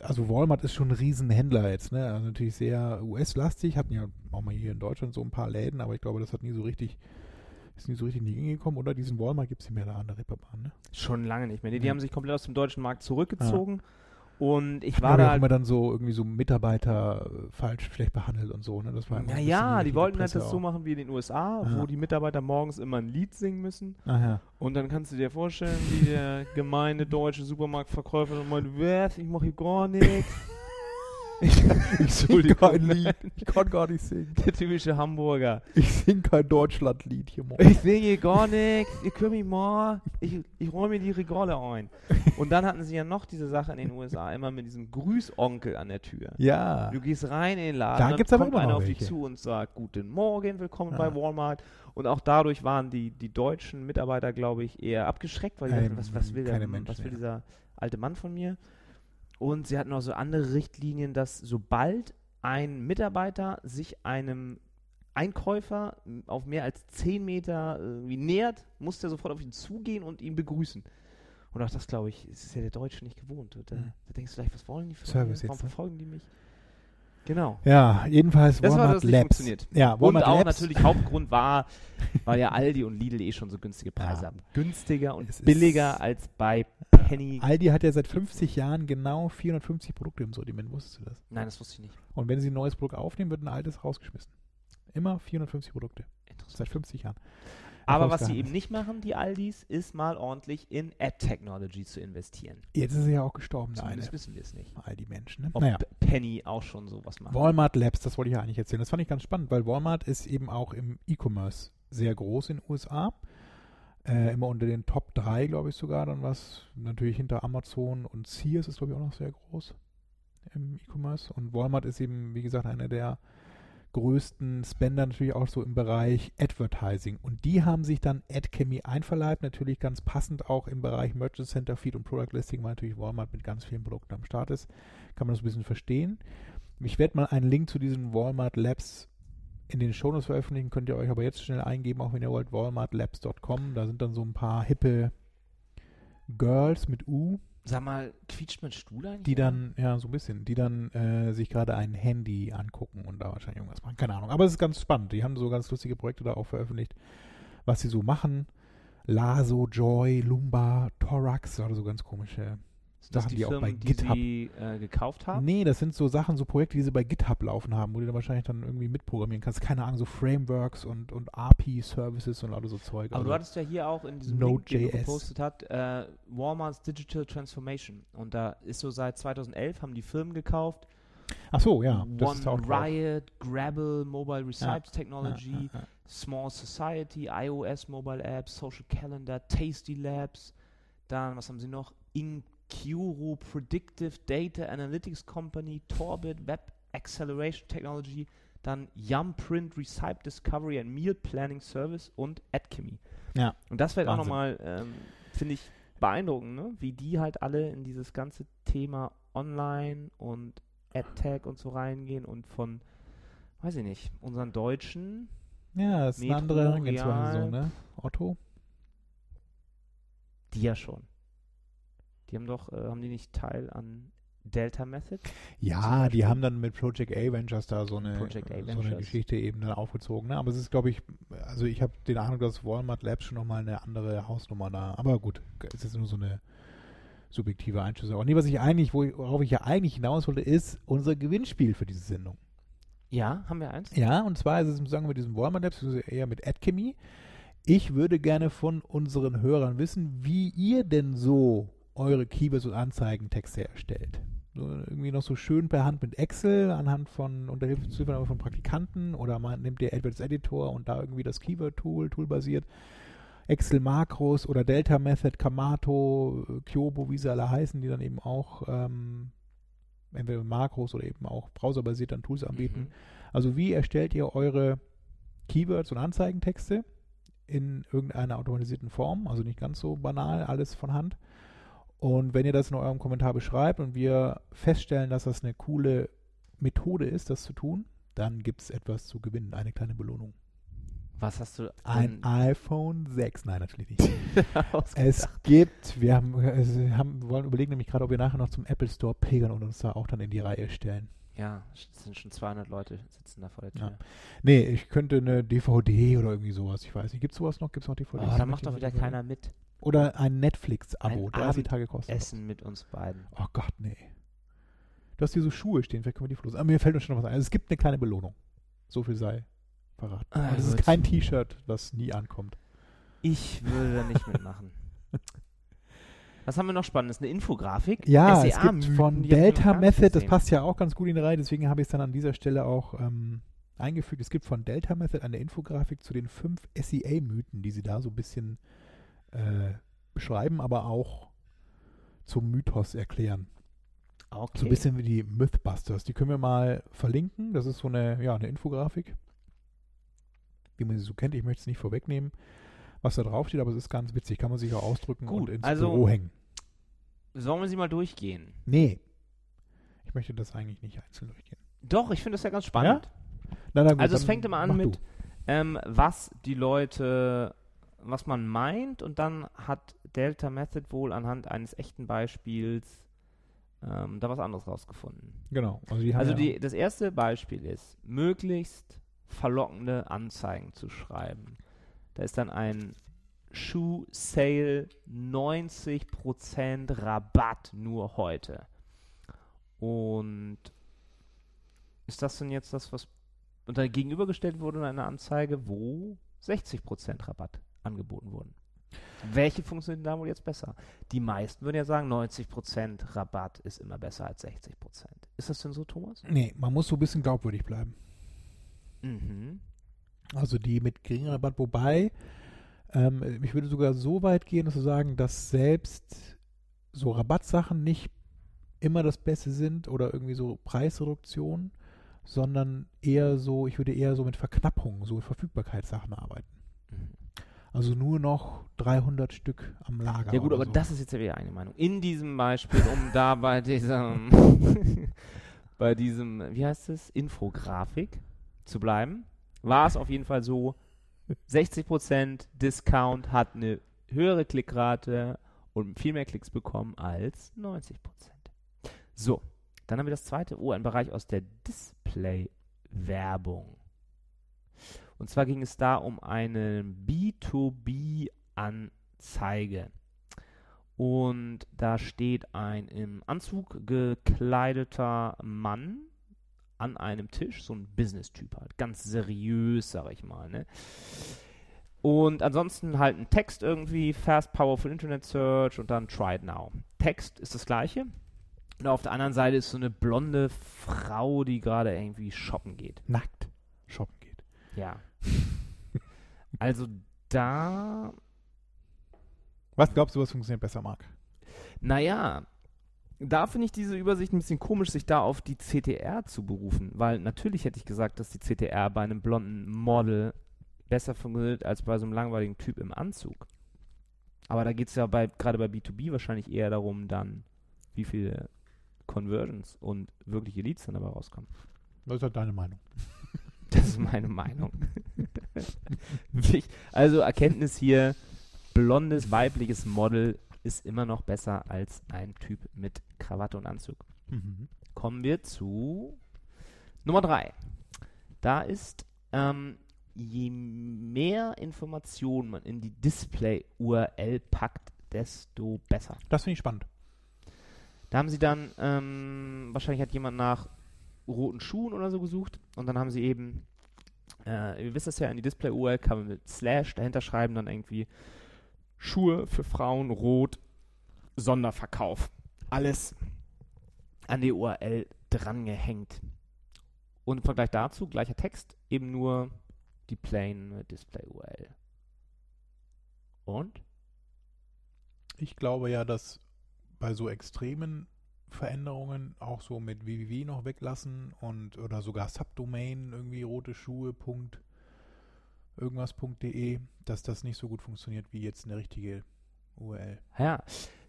Also Walmart ist schon ein Riesenhändler jetzt, ne? Also natürlich sehr US-lastig, hatten ja auch mal hier in Deutschland so ein paar Läden, aber ich glaube, das hat nie so richtig, ist nie so richtig in die Gänge gekommen. Oder diesen Walmart gibt es nicht mehr da an der Reeperbahn, ne? Schon lange nicht mehr. Nee, die Ja. haben sich komplett aus dem deutschen Markt zurückgezogen. Und ich War da halt immer dann so irgendwie so Mitarbeiter äh, falsch, schlecht behandelt und so, ne? Das war so bisschen Naja, die wollten halt das so auch. machen wie in den USA, Aha. wo die Mitarbeiter morgens immer ein Lied singen müssen. Ach ja. Und dann kannst du dir vorstellen, wie der gemeine deutsche Supermarktverkäufer dann meint, was, ich mache hier gar nichts. (laughs) (laughs) Ich sing Entschuldigung. kein Lied. (laughs) Ich kann gar nicht singen. Der typische Hamburger. Ich sing kein Deutschlandlied hier morgen. Ich singe hier gar nichts, ihr könnt mich mal, ich, ich räume mir die Regale ein. Und dann hatten sie ja noch diese Sache in den USA, immer mit diesem Grüßonkel an der Tür. Ja. Du gehst rein in den Laden, Da dann gibt's aber kommt immer einer noch auf dich zu und sagt, guten Morgen, willkommen Ja. bei Walmart. Und auch dadurch waren die, die deutschen Mitarbeiter, glaube ich, eher abgeschreckt, weil die Ähm, dachten, was, was, will, der, was will ja. dieser alte Mann von mir? Und sie hatten auch so andere Richtlinien, dass sobald ein Mitarbeiter sich einem Einkäufer auf mehr als 10 Meter irgendwie nähert, muss der sofort auf ihn zugehen und ihn begrüßen. Und auch das, glaube ich, ist ja der Deutsche nicht gewohnt. Da, Mhm. da denkst du vielleicht, was wollen die von Service? Warum ne? verfolgen die mich? Genau. Ja, jedenfalls Das war, Walmart es nicht Labs. funktioniert. Ja, Und Walmart auch Labs. natürlich Hauptgrund war, weil ja Aldi und Lidl eh schon so günstige Preise Ja. haben. Günstiger und Es billiger als bei Penny. Aldi hat ja seit 50 Jahren genau 450 Produkte im Sortiment. Wusstest du das? Nein, das wusste ich nicht. Und wenn sie ein neues Produkt aufnehmen, wird ein altes rausgeschmissen. Immer 450 Produkte. Interessant. seit 50 Jahren. Aber was sie eben nicht machen, die Aldis, ist mal ordentlich in Ad-Technology zu investieren. Jetzt ist er ja auch gestorben, eine. Zumindest wissen wir es nicht. All die Menschen, ne? Ob Naja. Penny auch schon sowas macht. Walmart Labs, das wollte ich ja eigentlich erzählen. Das fand ich ganz spannend, weil Walmart ist eben auch im E-Commerce sehr groß in den USA. Äh, immer unter den Top 3, glaube ich sogar, dann was. Natürlich hinter Amazon und Sears ist, glaube ich, auch noch sehr groß im E-Commerce. Und Walmart ist eben, wie gesagt, einer der größten Spender natürlich auch so im Bereich Advertising. Und die haben sich dann AdChemy einverleibt, natürlich ganz passend auch im Bereich Merchant Center Feed und Product Listing, weil natürlich Walmart mit ganz vielen Produkten am Start ist. Kann man das ein bisschen verstehen. Ich werde mal einen Link zu diesen Walmart Labs in den Shownotes veröffentlichen, könnt ihr euch aber jetzt schnell eingeben, auch wenn ihr wollt, walmartlabs.com. Da sind dann so ein paar hippe Girls mit U, Sag mal, quietscht mein Stuhl eigentlich? die dann, ja, so ein bisschen, die dann äh, sich gerade ein Handy angucken und da wahrscheinlich irgendwas machen. Keine Ahnung. Aber es ist ganz spannend. Die haben so ganz lustige Projekte da auch veröffentlicht, was sie so machen. Laso, Joy, Lumba, Thorax, oder so ganz komische Sind das die, die auch bei Firmen, die GitHub- sie äh, gekauft haben? Nee, das sind so Sachen, so Projekte, die sie bei GitHub laufen haben, wo du dann wahrscheinlich dann irgendwie mitprogrammieren kannst. Keine Ahnung, so Frameworks und, und API-Services und alles so Zeug. Aber Also, du hattest ja hier auch in diesem Link, den gepostet hat, äh, Walmart's Digital Transformation. Und da ist so seit 2011 haben die Firmen gekauft. ach so, ja. Das One ist auch drauf. Riot, Grabble, Mobile Recipes Technology, Ja, ja, ja. Small Society, iOS Mobile Apps, Social Calendar, Tasty Labs. Dann, was haben sie noch? Incuro Predictive Data Analytics Company, Torbit Web Acceleration Technology, dann Yumprint Recipe Discovery and Meal Planning Service und AdChemy. Ja. Und das wird auch nochmal, ähm, finde ich, beeindruckend, ne? wie die halt alle in dieses ganze Thema Online und AdTech und so reingehen und von, weiß ich nicht, unseren Deutschen, Ja, das ist eine Metro, andere Herangehensweise, so, ne? Otto? die ja schon. Die haben doch, äh, haben die nicht Teil an Delta Method? Ja, die haben dann mit Project A Ventures da so eine, so eine. Geschichte eben dann aufgezogen. Ne? Aber es ist, glaube ich, also ich habe den Eindruck, dass Walmart Labs schon nochmal eine andere Hausnummer da. Aber gut, es ist nur so eine subjektive Einschätzung. Und nee, was ich eigentlich, wo- worauf ich ja eigentlich hinaus wollte, ist unser Gewinnspiel für diese Sendung. Ja, haben wir eins? Ja, und zwar ist es, sagen wir, mit diesem Walmart Labs, also eher mit AdChemy. Ich würde gerne von unseren Hörern wissen, wie ihr denn so eure Keywords und Anzeigentexte erstellt. So, irgendwie noch so schön per Hand mit Excel, anhand von, unter Hilfe Zuhilfe von Praktikanten oder man nimmt ihr AdWords Editor und da irgendwie das Keyword-Tool, toolbasiert. Excel Makros oder Delta Method, Kamato, Kyobo, wie sie alle heißen, die dann eben auch ähm, entweder Makros oder eben auch browserbasiert dann Tools anbieten. Mhm. Also wie erstellt ihr eure Keywords und Anzeigentexte in irgendeiner automatisierten Form, also nicht ganz so banal, alles von Hand. Und wenn ihr das in eurem Kommentar beschreibt und wir feststellen, dass das eine coole Methode ist, das zu tun, dann gibt es etwas zu gewinnen, eine kleine Belohnung. Was hast du Ein iPhone 6, nein, natürlich nicht. (laughs) Es gibt, wir haben, haben, wir wollen überlegen nämlich gerade, ob wir nachher noch zum Apple Store pilgern und uns da auch dann in die Reihe stellen. Ja, es sind schon 200 Leute sitzen da vor der Tür. Ja. Nee, ich könnte eine DVD oder irgendwie sowas, ich weiß nicht. Gibt es sowas noch? Gibt es noch DVDs? Oh, da macht doch wieder keiner mit. Oder ein Netflix-Abo, Ein 30 Tage kostet. Essen mit uns beiden. Oh Gott, nee. Du hast hier so Schuhe stehen, vielleicht können wir die verlosen. Aber mir fällt uns schon noch was ein. Also es gibt eine kleine Belohnung. So viel sei verraten. Ah, das ist kein T-Shirt, das nie ankommt. Ich würde da nicht mitmachen. (laughs) Was haben wir noch Spannendes? Eine Infografik? Ja, es SEA-Mythen, gibt von Delta Method, das passt ja auch ganz gut in die Reihe, deswegen habe ich es dann an dieser Stelle auch ähm, eingefügt. Es gibt von Delta Method eine Infografik zu den fünf SEA-Mythen, die sie da so ein bisschen äh, beschreiben, aber auch zum Mythos erklären. Okay. So ein bisschen wie die Mythbusters. Die können wir mal verlinken. Das ist so eine, ja, eine Infografik, wie man sie so kennt. Ich möchte es nicht vorwegnehmen, was da drauf steht, aber es ist ganz witzig. Kann man sich auch ausdrücken Gut, und ins also- Büro hängen. Sollen wir sie mal durchgehen? Nee. Ich möchte das eigentlich nicht einzeln durchgehen. Doch, ich finde das ja ganz spannend. Na, na gut, also es fängt immer an mit, ähm, was die Leute, was man meint und dann hat Delta Method wohl anhand eines echten Beispiels ähm, da was anderes rausgefunden. Genau. Also die Also ja, die, das erste Beispiel ist, möglichst verlockende Anzeigen zu schreiben. Da ist dann ein Shoe Sale 90% Rabatt nur heute. Und ist das denn jetzt das, was und dann gegenübergestellt wurde in einer Anzeige, wo 60% Rabatt angeboten wurden. Welche funktionieren da wohl jetzt besser? Die meisten würden ja sagen, 90% Rabatt ist immer besser als 60%. Ist das denn so, Thomas? Nee, man muss so ein bisschen glaubwürdig bleiben. Mhm. Also die mit geringem Rabatt, wobei ähm, ich würde sogar so weit gehen, dass zu sagen, dass selbst so Rabattsachen nicht immer das Beste sind oder irgendwie so Preisreduktion, sondern eher so, ich würde eher so mit Verknappungen, so mit Verfügbarkeitssachen arbeiten. Also nur noch 300 Stück am Lager. Ja gut, aber so. das ist jetzt ja wieder eine Meinung. In diesem Beispiel, um (laughs) da bei diesem, (laughs) bei diesem, wie heißt es, Infografik zu bleiben, war es auf jeden Fall so, 60% Discount hat eine höhere Klickrate und viel mehr Klicks bekommen als 90%. So, dann haben wir das zweite, oh, ein Bereich aus der Display-Werbung. Und zwar ging es da um eine B2B-Anzeige. Und da steht ein im Anzug gekleideter Mann an einem Tisch, so ein Business-Typ halt, ganz seriös, sag ich mal, ne? Und ansonsten halt ein Text irgendwie, Fast Powerful Internet Search und dann Try It Now. Text ist das gleiche. Und auf der anderen Seite ist so eine blonde Frau, die gerade irgendwie shoppen geht. nackt. Ja. (laughs) Also da, Was glaubst du, was funktioniert besser, Marc? naja, da finde ich diese Übersicht ein bisschen komisch, sich da auf die CTR zu berufen, weil natürlich hätte ich gesagt, dass die CTR bei einem blonden Model besser funktioniert als bei so einem langweiligen Typ im Anzug. Aber da geht es ja bei, gerade bei B2B wahrscheinlich eher darum, dann, wie viele Conversions und wirkliche Leads dann dabei rauskommen. Was ist halt deine Meinung? Das ist meine Meinung. (laughs) Also Erkenntnis hier, blondes weibliches Model ist immer noch besser als ein Typ mit Krawatte und Anzug. Mhm. Kommen wir zu Nummer 3. Da ist, ähm, je mehr Informationen man in die Display-URL packt, desto besser. Das finde ich spannend. Da haben sie dann, ähm, wahrscheinlich hat jemand nach roten Schuhen oder so gesucht und dann haben sie eben, äh, ihr wisst das ja, in die Display-URL kann man mit Slash dahinter schreiben, dann irgendwie Schuhe für Frauen, rot, Sonderverkauf. Alles an die URL drangehängt. Und im Vergleich dazu, gleicher Text, eben nur die plain Display-URL. Und? Ich glaube ja, dass bei so extremen Veränderungen auch so mit www noch weglassen und oder sogar Subdomain irgendwie rote Schuhe. Irgendwas.de, dass das nicht so gut funktioniert wie jetzt eine richtige URL. Ja,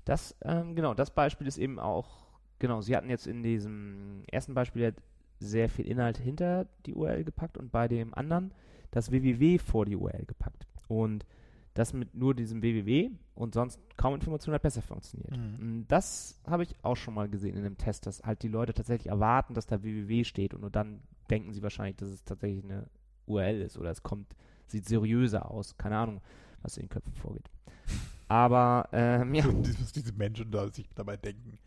das, ähm, genau, das Beispiel ist eben auch, genau, sie hatten jetzt in diesem ersten Beispiel sehr viel Inhalt hinter die URL gepackt und bei dem anderen das www vor die URL gepackt. Und das mit nur diesem www und sonst kaum Informationen hat besser funktioniert. Mhm. Das habe ich auch schon mal gesehen in einem Test, dass halt die Leute tatsächlich erwarten, dass da www steht und nur dann denken sie wahrscheinlich, dass es tatsächlich eine URL ist oder es kommt, sieht seriöser aus. Keine Ahnung, was in den Köpfen vorgeht. Aber ähm, ja, (laughs) Was diese Menschen da sich dabei denken.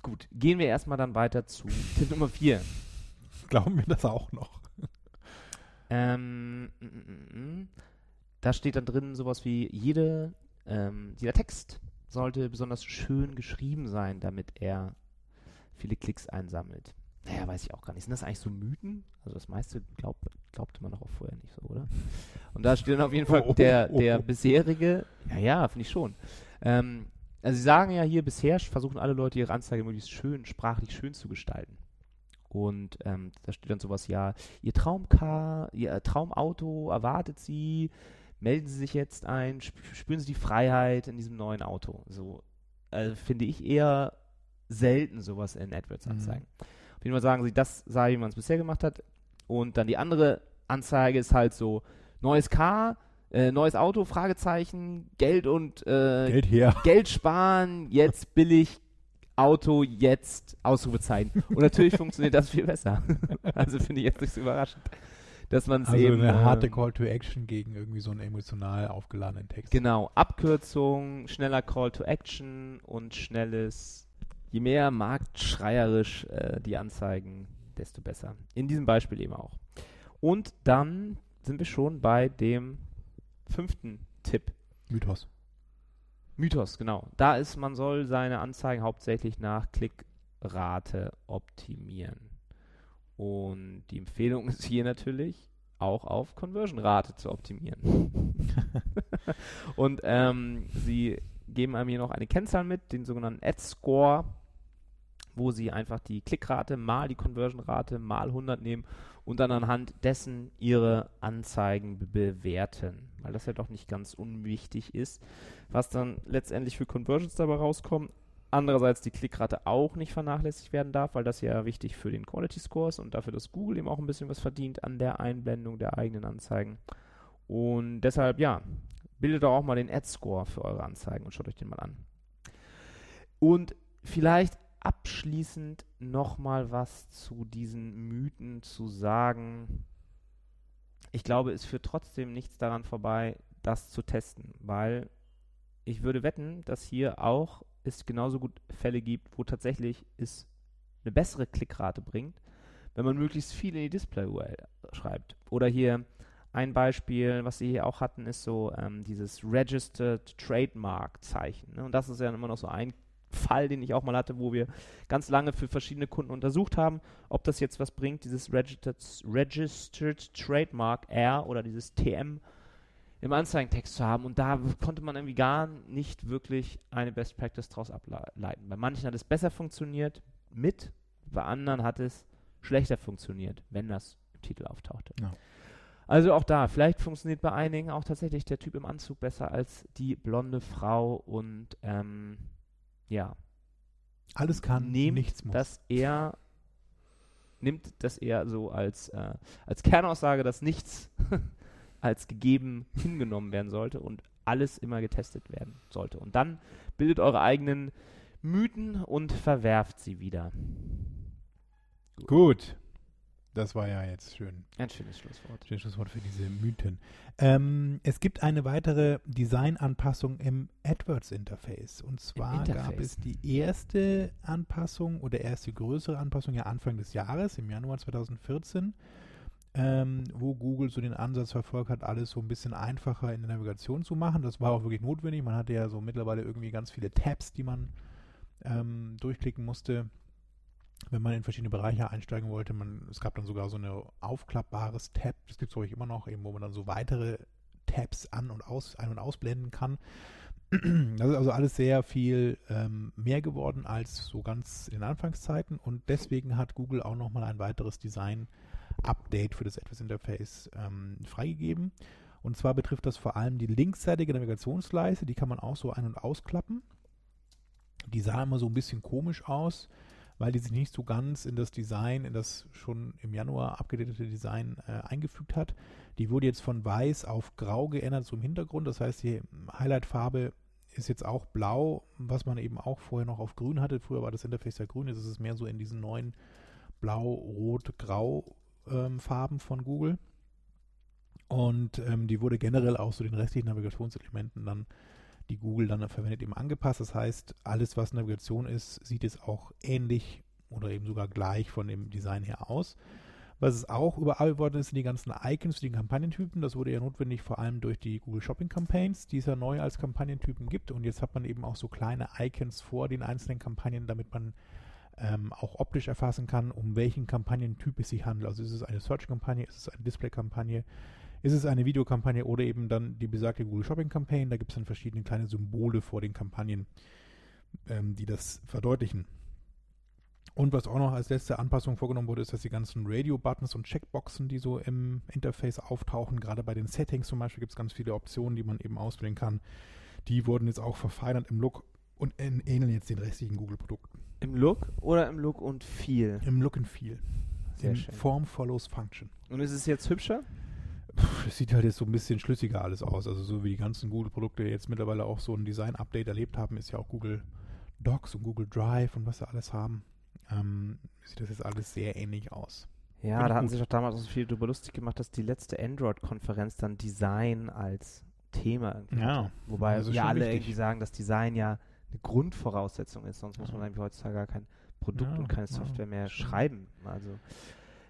gut. Gehen wir erstmal dann weiter zu Tipp Nummer 4. Glauben wir das auch noch? Ähm, mm, mm, mm. Da steht dann drin sowas wie jede, ähm, jeder Text sollte besonders schön geschrieben sein, damit er viele Klicks einsammelt. Naja, weiß ich auch gar nicht. Sind das eigentlich so Mythen? Also das meiste glaub, glaubte man doch auch vorher nicht so, oder? Und da steht dann auf jeden Fall Oh, der, oh, der oh. bisherige, ja, ja, finde ich schon. Ähm, also sie sagen ja hier, bisher versuchen alle Leute ihre Anzeige möglichst schön, sprachlich schön zu gestalten. Und ähm, da steht dann sowas, ja, ihr Traumcar, ihr Traumauto erwartet sie, melden sie sich jetzt ein, sp spüren sie die Freiheit in diesem neuen Auto. So, äh, finde ich eher selten sowas in AdWords-Anzeigen. Auf jeden Fall sagen sie, das sei, wie man es bisher gemacht hat. Und dann die andere Anzeige ist halt so, neues Car, äh, neues Auto, Fragezeichen, Geld und äh, Geld her. Geld sparen, jetzt billig, Auto, jetzt Ausrufezeichen. Und natürlich (laughs) funktioniert das viel besser. (laughs) also finde ich jetzt nicht so überraschend, dass man es Also eben... eine harte ähm, Call to Action gegen irgendwie so einen emotional aufgeladenen Text. Genau, Abkürzung, schneller Call to Action und schnelles, je mehr marktschreierisch äh, die Anzeigen, desto besser. In diesem Beispiel eben auch. Und dann sind wir schon bei dem fünften Tipp. Mythos. Mythos, genau. Da ist, man soll seine Anzeigen hauptsächlich nach Klickrate optimieren. Und die Empfehlung ist hier natürlich auch auf Conversion-Rate zu optimieren. (laughs) und ähm, sie geben einem hier noch eine Kennzahl mit, den sogenannten Ad-Score, wo sie einfach die Klickrate mal die Conversion-Rate mal 100 nehmen und dann anhand dessen ihre Anzeigen be bewerten, weil das ja doch nicht ganz unwichtig ist, was dann letztendlich für Conversions dabei rauskommt. Andererseits die Klickrate auch nicht vernachlässigt werden darf, weil das ja wichtig für den Quality Scores und dafür, dass Google eben auch ein bisschen was verdient an der Einblendung der eigenen Anzeigen. Und deshalb, ja, bildet doch auch mal den Ad-Score für eure Anzeigen und schaut euch den mal an. Und vielleicht abschließend nochmal was zu diesen Mythen zu sagen. Ich glaube, es führt trotzdem nichts daran vorbei, das zu testen, weil ich würde wetten, dass hier auch es genauso gut Fälle gibt, wo tatsächlich es eine bessere Klickrate bringt, wenn man möglichst viel in die Display-URL schreibt. Oder hier ein Beispiel, was sie hier auch hatten, ist so ähm, dieses Registered Trademark-Zeichen. Ne? Und das ist ja immer noch so ein Fall, den ich auch mal hatte, wo wir ganz lange für verschiedene Kunden untersucht haben, ob das jetzt was bringt, dieses Registered, Registered Trademark R oder dieses TM im Anzeigentext zu haben. Und da konnte man irgendwie gar nicht wirklich eine Best Practice daraus ableiten. Bei manchen hat es besser funktioniert mit, bei anderen hat es schlechter funktioniert, wenn das im Titel auftauchte. Ja. Also auch da, vielleicht funktioniert bei einigen auch tatsächlich der Typ im Anzug besser als die blonde Frau und ähm, ja. Alles kann, nimmt nichts muss. Das eher nimmt das eher so als, äh, als Kernaussage, dass nichts (laughs) als gegeben hingenommen werden sollte und alles immer getestet werden sollte. Und dann bildet eure eigenen Mythen und verwerft sie wieder. Gut. Das war ja jetzt schön. Ein schönes Schlusswort. Schönes Schlusswort für diese Mythen. Ähm, es gibt eine weitere Designanpassung im AdWords-Interface. Und zwar gab es die erste Anpassung oder erste größere Anpassung ja Anfang des Jahres, im Januar 2014, ähm, wo Google so den Ansatz verfolgt hat, alles so ein bisschen einfacher in der Navigation zu machen. Das war auch wirklich notwendig. Man hatte ja so mittlerweile irgendwie ganz viele Tabs, die man ähm, durchklicken musste wenn man in verschiedene Bereiche einsteigen wollte. Man, es gab dann sogar so ein aufklappbares Tab, das gibt es glaube ich immer noch, eben, wo man dann so weitere Tabs an- und aus, ein- und ausblenden kann. (clears throat) Das ist also alles sehr viel ähm, mehr geworden als so ganz in Anfangszeiten und deswegen hat Google auch nochmal ein weiteres Design-Update für das Adverse-Interface ähm, freigegeben. Und zwar betrifft das vor allem die linksseitige Navigationsleiste, die kann man auch so ein- und ausklappen. Die sah immer so ein bisschen komisch aus weil die sich nicht so ganz in das Design, in das schon im Januar abgedatete Design äh, eingefügt hat. Die wurde jetzt von weiß auf grau geändert zum Hintergrund. Das heißt, die Highlight-Farbe ist jetzt auch blau, was man eben auch vorher noch auf grün hatte. Früher war das Interface ja grün, jetzt ist es mehr so in diesen neuen blau, rot, grau ähm, Farben von Google. Und ähm, die wurde generell auch so den restlichen Navigationselementen dann die Google dann verwendet, eben angepasst. Das heißt, alles, was Navigation ist, sieht es auch ähnlich oder eben sogar gleich von dem Design her aus. Was es auch überarbeitet worden ist, sind die ganzen Icons die Kampagnentypen. Das wurde ja notwendig vor allem durch die Google Shopping Campaigns, die es ja neu als Kampagnentypen gibt. Und jetzt hat man eben auch so kleine Icons vor den einzelnen Kampagnen, damit man ähm, auch optisch erfassen kann, um welchen Kampagnentyp es sich handelt. Also ist es eine Search-Kampagne, ist es eine Display-Kampagne, ist es eine Videokampagne oder eben dann die besagte Google Shopping Campaign. Da gibt es dann verschiedene kleine Symbole vor den Kampagnen, ähm, die das verdeutlichen. Und was auch noch als letzte Anpassung vorgenommen wurde, ist, dass die ganzen Radio-Buttons und Checkboxen, die so im Interface auftauchen, gerade bei den Settings zum Beispiel gibt es ganz viele Optionen, die man eben auswählen kann. Die wurden jetzt auch verfeinert im Look und ähneln jetzt den restlichen Google-Produkten. Im Look oder im Look und Feel? Im Look and Feel. Sehr In schön. Form follows Function. Und ist es jetzt hübscher? es sieht halt jetzt so ein bisschen schlüssiger alles aus. Also so wie die ganzen Google-Produkte jetzt mittlerweile auch so ein Design-Update erlebt haben, ist ja auch Google Docs und Google Drive und was sie alles haben. Ähm, sieht das jetzt alles sehr ähnlich aus. Ja, Find da hatten sich doch damals auch so viel darüber lustig gemacht, dass die letzte Android-Konferenz dann Design als Thema irgendwie ja, hatte. Wobei also ja alle wichtig. irgendwie sagen, dass Design ja eine Grundvoraussetzung ist, sonst ja. muss man eigentlich heutzutage gar kein Produkt ja, und keine Software mehr schreiben. Also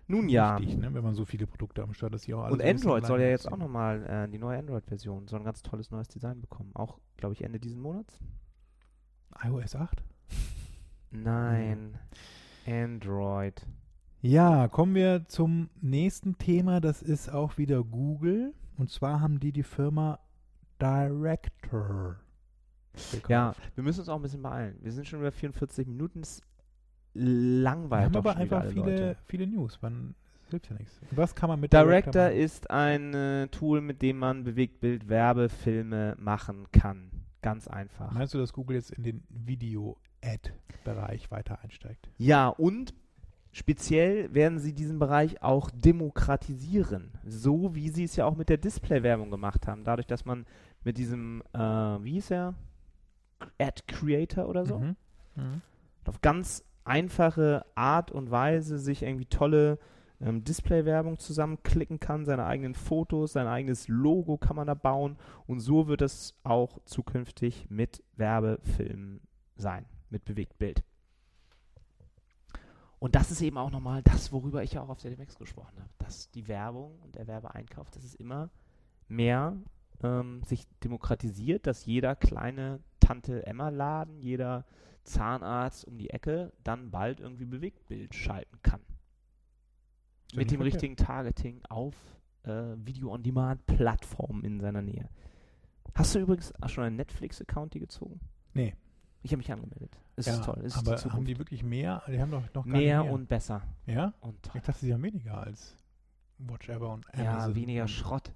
Nun ja. wichtig, ne? wenn man so viele Produkte am Start dass die auch alle Und Android soll ja jetzt auch nochmal, äh, die neue Android-Version, soll ein ganz tolles neues Design bekommen. Auch, glaube ich, Ende diesen Monats? iOS 8? Nein. Android. Ja, kommen wir zum nächsten Thema. Das ist auch wieder Google. Und zwar haben die die Firma Director. Gekauft. Ja, wir müssen uns auch ein bisschen beeilen. Wir sind schon über 44 Minuten. Es wir langweilt haben aber einfach viele, Leute. viele News. Man, das hilft ja nichts. Was kann man mit Director machen? ist ein äh, Tool, mit dem man Bewegtbild Werbefilme machen kann. Ganz einfach. Meinst du, dass Google jetzt in den Video-Ad-Bereich weiter einsteigt? Ja, und speziell werden sie diesen Bereich auch demokratisieren. So wie sie es ja auch mit der Display-Werbung gemacht haben. Dadurch, dass man mit diesem, äh, wie hieß er? Ad Creator oder so? Mhm. Mhm. auf ganz einfache Art und Weise sich irgendwie tolle ähm, Display-Werbung zusammenklicken kann, seine eigenen Fotos, sein eigenes Logo kann man da bauen und so wird es auch zukünftig mit Werbefilmen sein, mit Bewegtbild. Und das ist eben auch nochmal das, worüber ich ja auch auf der DMX gesprochen habe, dass die Werbung und der Werbeeinkauf, dass es immer mehr ähm, sich demokratisiert, dass jeder kleine Tante-Emma-Laden, jeder Zahnarzt um die Ecke dann bald irgendwie Bewegtbild schalten kann. ja Mit dem verkehrt. richtigen Targeting auf äh, Video-on-Demand-Plattformen in seiner Nähe. Hast du übrigens auch schon einen Netflix-Account die gezogen? Nee. Ich habe mich angemeldet. Es Ja, ist toll. Es ist aber die Zukunft. haben die wirklich mehr? Die haben doch noch gar mehr mehr. und besser Ja? und toll. Ich dachte, sie haben weniger als Watch Ever und Amazon. Ja, weniger Schrott.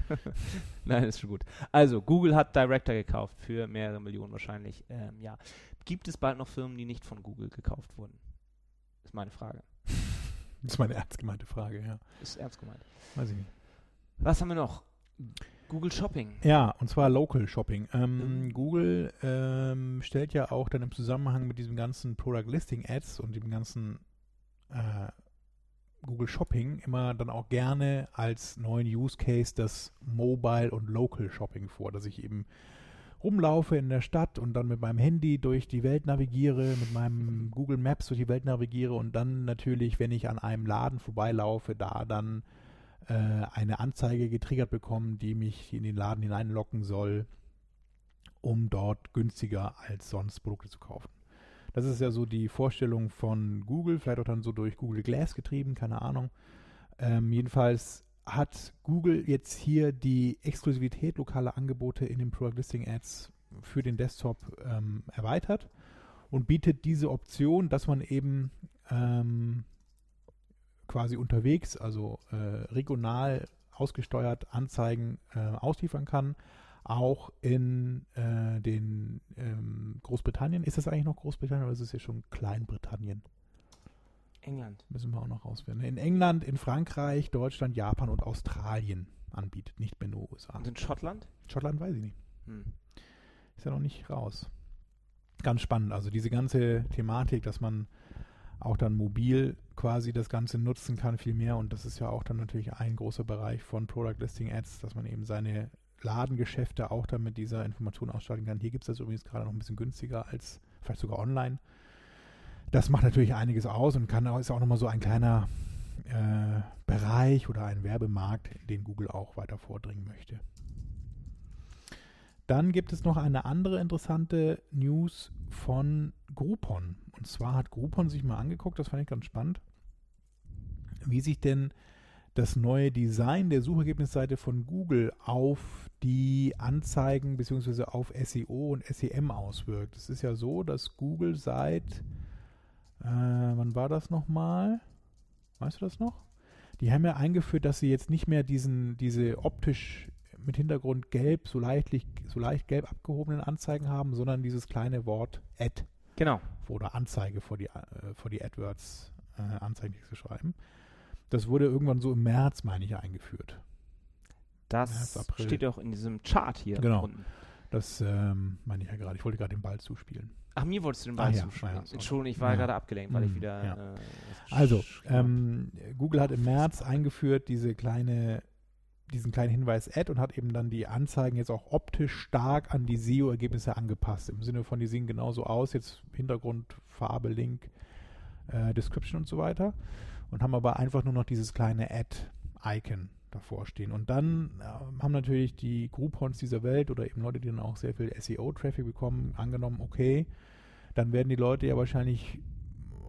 (laughs) Nein, ist schon gut. Also, Google hat Director gekauft für mehrere Millionen wahrscheinlich. Ähm, ja. Gibt es bald noch Firmen, die nicht von Google gekauft wurden? Ist meine Frage. Das (laughs) ist meine ernst gemeinte Frage, ja. Ist ernst gemeint. Weiß ich nicht. Was haben wir noch? Google Shopping. Ja, und zwar Local Shopping. Ähm, Mhm. Google ähm, stellt ja auch dann im Zusammenhang mit diesem ganzen Product Listing Ads und dem ganzen äh, Google Shopping immer dann auch gerne als neuen Use Case das Mobile und Local Shopping vor, dass ich eben rumlaufe in der Stadt und dann mit meinem Handy durch die Welt navigiere, mit meinem Google Maps durch die Welt navigiere und dann natürlich, wenn ich an einem Laden vorbeilaufe, da dann äh, eine Anzeige getriggert bekommen, die mich in den Laden hineinlocken soll, um dort günstiger als sonst Produkte zu kaufen. Das ist ja so die Vorstellung von Google, vielleicht auch dann so durch Google Glass getrieben, keine Ahnung. Ähm, jedenfalls hat Google jetzt hier die Exklusivität lokaler Angebote in den Product Listing Ads für den Desktop ähm, erweitert und bietet diese Option, dass man eben ähm, quasi unterwegs, also äh, regional ausgesteuert Anzeigen äh, ausliefern kann, auch in äh, den ähm, Großbritannien. Ist das eigentlich noch Großbritannien oder ist es ja schon Kleinbritannien? England. Müssen wir auch noch rausfinden. In England, in Frankreich, Deutschland, Japan und Australien anbietet, nicht mehr nur USA. Und in Schottland? Schottland weiß ich nicht. Hm. Ist ja noch nicht raus. Ganz spannend. Also diese ganze Thematik, dass man auch dann mobil quasi das Ganze nutzen kann, viel mehr. Und das ist ja auch dann natürlich ein großer Bereich von Product Listing Ads, dass man eben seine Ladengeschäfte auch dann mit dieser Information ausstatten kann. Hier gibt es das übrigens gerade noch ein bisschen günstiger als vielleicht sogar online. Das macht natürlich einiges aus und kann ist auch nochmal so ein kleiner äh, Bereich oder ein Werbemarkt, den Google auch weiter vordringen möchte. Dann gibt es noch eine andere interessante News von Groupon. Und zwar hat Groupon sich mal angeguckt, das fand ich ganz spannend, wie sich denn das neue Design der Suchergebnisseite von Google auf die Anzeigen bzw. auf SEO und SEM auswirkt. Es ist ja so, dass Google seit, äh, wann war das nochmal? Weißt du das noch? Die haben ja eingeführt, dass sie jetzt nicht mehr diesen, diese optisch mit Hintergrund gelb, so leicht, so leicht gelb abgehobenen Anzeigen haben, sondern dieses kleine Wort Ad Genau. oder Anzeige vor die, äh, vor die AdWords äh, Anzeigentexte schreiben. Das wurde irgendwann so im März, meine ich, eingeführt. Das März, steht auch in diesem Chart hier Genau. unten. Das ähm, meine ich ja gerade. Ich wollte gerade den Ball zuspielen. Ach, mir wolltest du den Ah, Ball ja, zuspielen. ja. Entschuldigung, ich war Ja. gerade abgelenkt, weil ich Hm, wieder. ja. Äh, Also, ähm, Google hat im März eingeführt diese kleine, diesen kleinen Hinweis Ad und hat eben dann die Anzeigen jetzt auch optisch stark an die SEO-Ergebnisse angepasst. Im Sinne von, die sehen genauso aus, jetzt Hintergrund, Farbe, Link, äh, Description und so weiter. Und haben aber einfach nur noch dieses kleine Ad-Icon davor stehen. Und dann äh, haben natürlich die Groupons dieser Welt oder eben Leute, die dann auch sehr viel SEO-Traffic bekommen, angenommen, okay, dann werden die Leute ja wahrscheinlich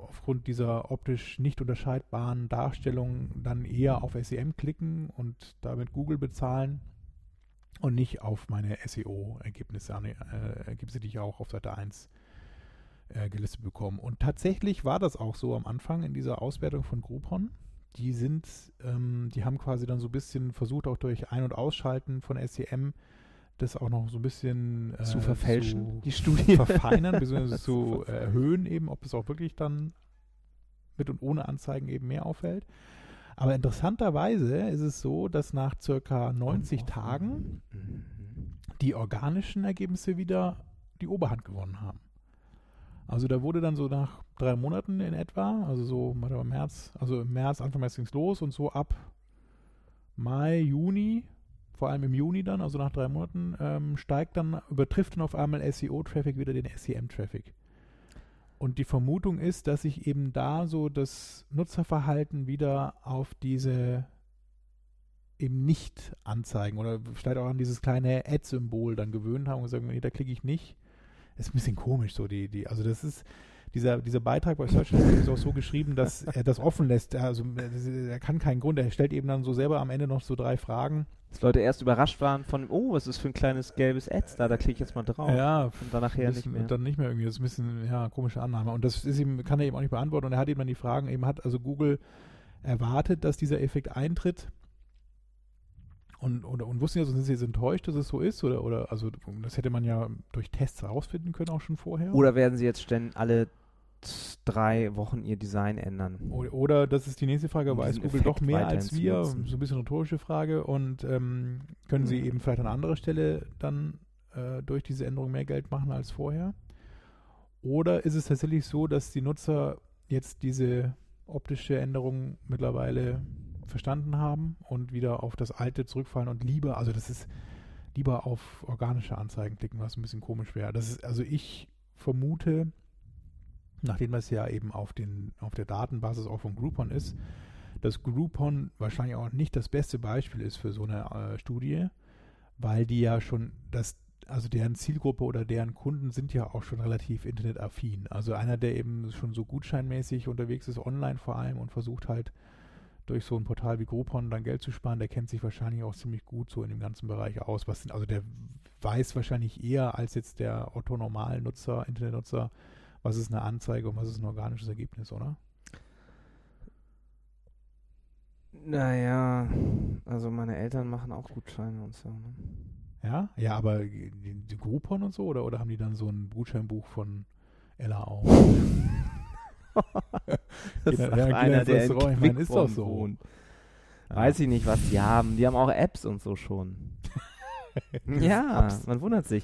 aufgrund dieser optisch nicht unterscheidbaren Darstellung dann eher auf SEM klicken und damit Google bezahlen und nicht auf meine SEO-Ergebnisse, äh, Ergebnisse, die ich auch auf Seite 1 äh, gelistet bekomme. Und tatsächlich war das auch so am Anfang in dieser Auswertung von Groupon. Die sind, ähm, die haben quasi dann so ein bisschen versucht, auch durch Ein- und Ausschalten von SEM das auch noch so ein bisschen äh, zu verfälschen, zu die Studie verfeinern, bzw. (laughs) zu erhöhen, eben, ob es auch wirklich dann mit und ohne Anzeigen eben mehr auffällt. Aber interessanterweise ist es so, dass nach circa 90 Tagen die organischen Ergebnisse wieder die Oberhand gewonnen haben. Also da wurde dann so nach drei Monaten in etwa, also so warte März, also im März, Anfang März ging es los und so ab Mai, Juni, vor allem im Juni dann, also nach drei Monaten, ähm, steigt dann, übertrifft dann auf einmal SEO-Traffic wieder den SEM-Traffic. Und die Vermutung ist, dass sich eben da so das Nutzerverhalten wieder auf diese eben nicht anzeigen oder vielleicht auch an dieses kleine Ad-Symbol dann gewöhnt haben und sagen, nee, da klicke ich nicht. Ist ein bisschen komisch so, die, die, also das ist, dieser, dieser Beitrag bei Search ist auch so geschrieben, dass er das offen lässt. Also er kann keinen Grund, er stellt eben dann so selber am Ende noch so drei Fragen dass Leute erst überrascht waren von, oh, was ist für ein kleines gelbes Ads da, da klicke ich jetzt mal drauf. Ja, und dann nachher nicht mehr. Dann nicht mehr irgendwie. Das ist ein bisschen, ja, komische Annahme. Und das ist ihm, kann er eben auch nicht beantworten. Und er hat eben dann die Fragen, eben hat also Google erwartet, dass dieser Effekt eintritt. Und, oder, und wussten ja, sonst sind sie jetzt enttäuscht, dass es so ist? Oder, oder, also, das hätte man ja durch Tests herausfinden können, auch schon vorher. Oder werden sie jetzt ständig alle drei Wochen ihr Design ändern. Oder, das ist die nächste Frage, weiß Google Effekt doch mehr als wir? So ein bisschen rhetorische Frage. Und ähm, können mhm. sie eben vielleicht an anderer Stelle dann äh, durch diese Änderung mehr Geld machen als vorher? Oder ist es tatsächlich so, dass die Nutzer jetzt diese optische Änderung mittlerweile verstanden haben und wieder auf das alte zurückfallen und lieber, also das ist lieber auf organische Anzeigen klicken, was ein bisschen komisch wäre. Das ist, also ich vermute, nachdem das ja eben auf, den, auf der Datenbasis auch von Groupon ist, dass Groupon wahrscheinlich auch nicht das beste Beispiel ist für so eine äh, Studie, weil die ja schon das also deren Zielgruppe oder deren Kunden sind ja auch schon relativ internetaffin. Also einer, der eben schon so gutscheinmäßig unterwegs ist, online vor allem und versucht halt durch so ein Portal wie Groupon dann Geld zu sparen, der kennt sich wahrscheinlich auch ziemlich gut so in dem ganzen Bereich aus. Was sind, also der weiß wahrscheinlich eher als jetzt der Otto-Normal-Nutzer, Internetnutzer, was ist eine Anzeige und was ist ein organisches Ergebnis, oder? Naja, also meine Eltern machen auch Gutscheine und so. Ne? Ja, ja, aber die, die Groupon und so, oder, oder haben die dann so ein Gutscheinbuch von Ella auch? (laughs) (laughs) das ist ja, einer, der in ich meine, ist doch so. Wohnt. Weiß ich nicht, was die haben. Die haben auch Apps und so schon. (laughs) ja, man wundert sich.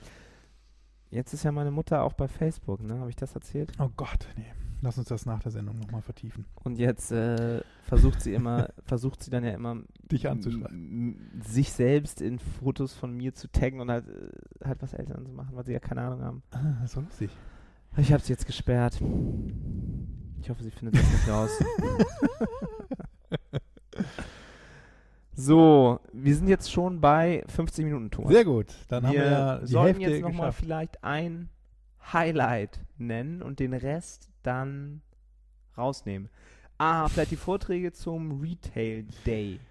Jetzt ist ja meine Mutter auch bei Facebook, ne? Habe ich das erzählt? Oh Gott, nee. Lass uns das nach der Sendung nochmal vertiefen. Und jetzt äh, versucht sie immer, (laughs) versucht sie dann ja immer dich anzuschreiben. Sich selbst in Fotos von mir zu taggen und halt, äh, halt was Eltern zu machen, weil sie ja keine Ahnung haben. Ah, so lustig. Ich habe sie jetzt gesperrt. Ich hoffe, sie findet das nicht raus. (laughs) So, wir sind jetzt schon bei 50 Minuten, Thomas. Sehr gut. Dann wir haben wir ja die sollten Hälfte jetzt nochmal vielleicht ein Highlight nennen und den Rest dann rausnehmen. Ah, vielleicht die Vorträge zum Retail Day.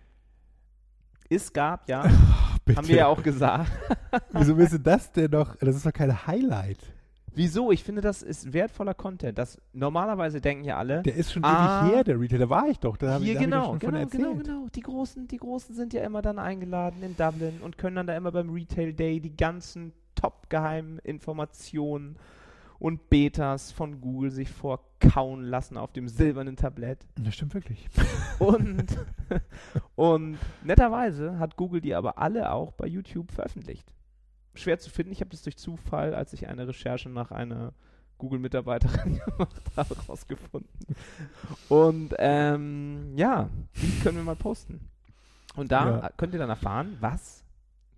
Es gab ja, Ach, (laughs) haben wir ja auch gesagt. Wieso willst du das denn noch? Das ist doch kein Highlight. Wieso? Ich finde, das ist wertvoller Content. Das normalerweise denken ja alle. Der ist schon ah, ewig her, der Retail. Da war ich doch. Da hier, ich, genau, ich genau, genau, genau. Die großen, die großen sind ja immer dann eingeladen in Dublin und können dann da immer beim Retail Day die ganzen top geheimen Informationen und Betas von Google sich vorkauen lassen auf dem silbernen Tablett. Das stimmt wirklich. Und, (laughs) (laughs) und netterweise hat Google die aber alle auch bei YouTube veröffentlicht schwer zu finden. Ich habe das durch Zufall, als ich eine Recherche nach einer Google-Mitarbeiterin (laughs) gemacht habe, rausgefunden. Und ähm, ja, die können wir mal posten. Und da ja. könnt ihr dann erfahren, was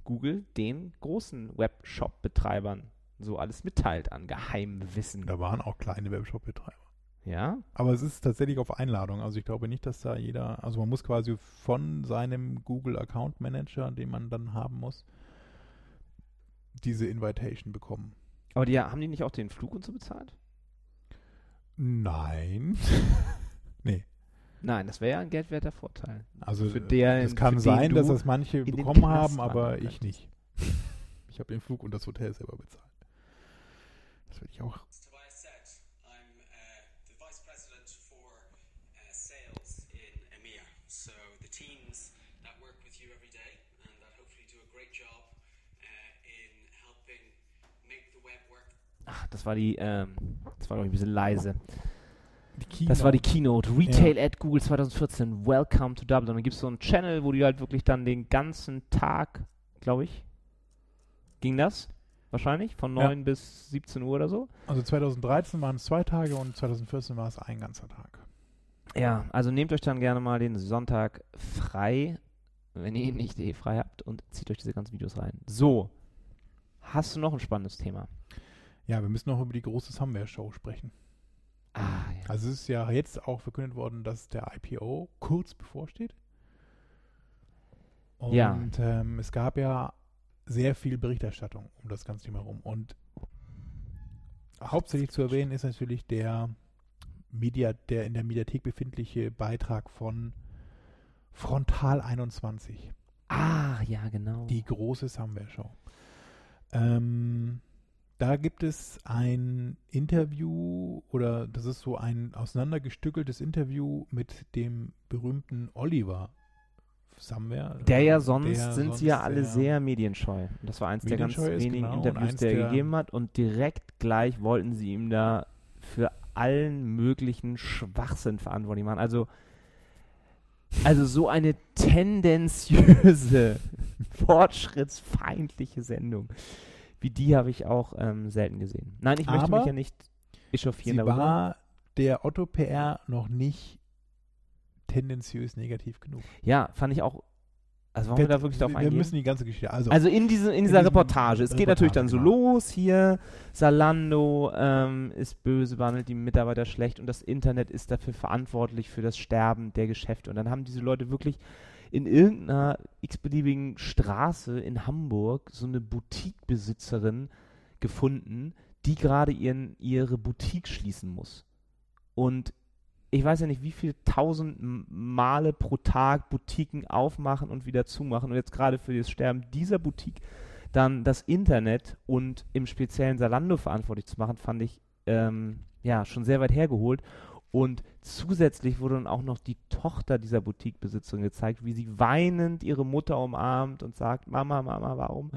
Google den großen Webshop-Betreibern so alles mitteilt an Geheimwissen. Da waren auch kleine Webshop-Betreiber. Ja? Aber es ist tatsächlich auf Einladung. Also ich glaube nicht, dass da jeder, also man muss quasi von seinem Google Account Manager, den man dann haben muss, diese Invitation bekommen. Aber die haben die nicht auch den Flug und so bezahlt? Nein. (laughs) nee. Nein, das wäre ja ein geldwerter Vorteil. Also Für der- es kann sein, dass das manche bekommen haben, aber ich nicht. Ich habe den Flug und das Hotel selber bezahlt. Das werde ich auch. Tobias Set. I'm uh, the Vice President for uh, Sales in EMEA. So the teams that work with you every day and that hopefully do a great job uh, in helping make the web work Ach, das war die, ähm, das war glaube ich ein bisschen leise. Das war die Keynote. Retail at Google 2014. Welcome to Dublin. Dann gibt es so einen Channel, wo die halt wirklich dann den ganzen Tag, glaube ich, ging das? Wahrscheinlich? Von Ja. 9 bis 17 Uhr oder so? Also 2013 waren es zwei Tage und 2014 war es ein ganzer Tag. Ja, also nehmt euch dann gerne mal den Sonntag frei, wenn ihr ihn nicht eh frei habt und zieht euch diese ganzen Videos rein. So, hast du noch ein spannendes Thema? Ja, wir müssen noch über die große Somewhere-Show sprechen. Ah, ja. Also es ist ja jetzt auch verkündet worden, dass der IPO kurz bevorsteht. Und Ja. ähm, es gab ja sehr viel Berichterstattung um das ganze Thema herum. Und hauptsächlich zu erwähnen ist natürlich der Media, der in der Mediathek befindliche Beitrag von Frontal 21. ah, ja, genau. Die große Somewhere-Show. Ähm, da gibt es ein Interview oder das ist so ein auseinandergestückeltes Interview mit dem berühmten Oliver Somewhere. Der ja sonst der sind sonst sie ja alle sehr- medienscheu. Das war eins der ganz wenigen genau, Interviews, der, der- gegeben hat. Und direkt gleich wollten sie ihm da für allen möglichen Schwachsinn verantwortlich machen. Also, also so eine tendenziöse, (laughs) fortschrittsfeindliche Sendung. Wie die habe ich auch ähm, selten gesehen. Nein, ich möchte Aber mich ja nicht echauffieren Sie darüber. war der Otto PR noch nicht tendenziös negativ genug. ja, fand ich auch. Also wollen wir da wirklich drauf wir eingehen? müssen die ganze Geschichte. Also, Also in, diese, in dieser Reportage. Es geht natürlich dann so genau. los hier. Salando ähm, ist böse, behandelt die Mitarbeiter schlecht und das Internet ist dafür verantwortlich für das Sterben der Geschäfte. Und dann haben diese Leute wirklich in irgendeiner x-beliebigen Straße in Hamburg so eine Boutique-Besitzerin gefunden, die gerade ihren, ihre Boutique schließen muss. Und ich weiß ja nicht, wie viele tausend Male pro Tag Boutiquen aufmachen und wieder zumachen. Und jetzt gerade für das Sterben dieser Boutique dann das Internet und im speziellen Salando verantwortlich zu machen, fand ich ähm, ja schon sehr weit hergeholt. Und zusätzlich wurde dann auch noch die Tochter dieser Boutique-Besitzerin gezeigt, wie sie weinend ihre Mutter umarmt und sagt, Mama, Mama, warum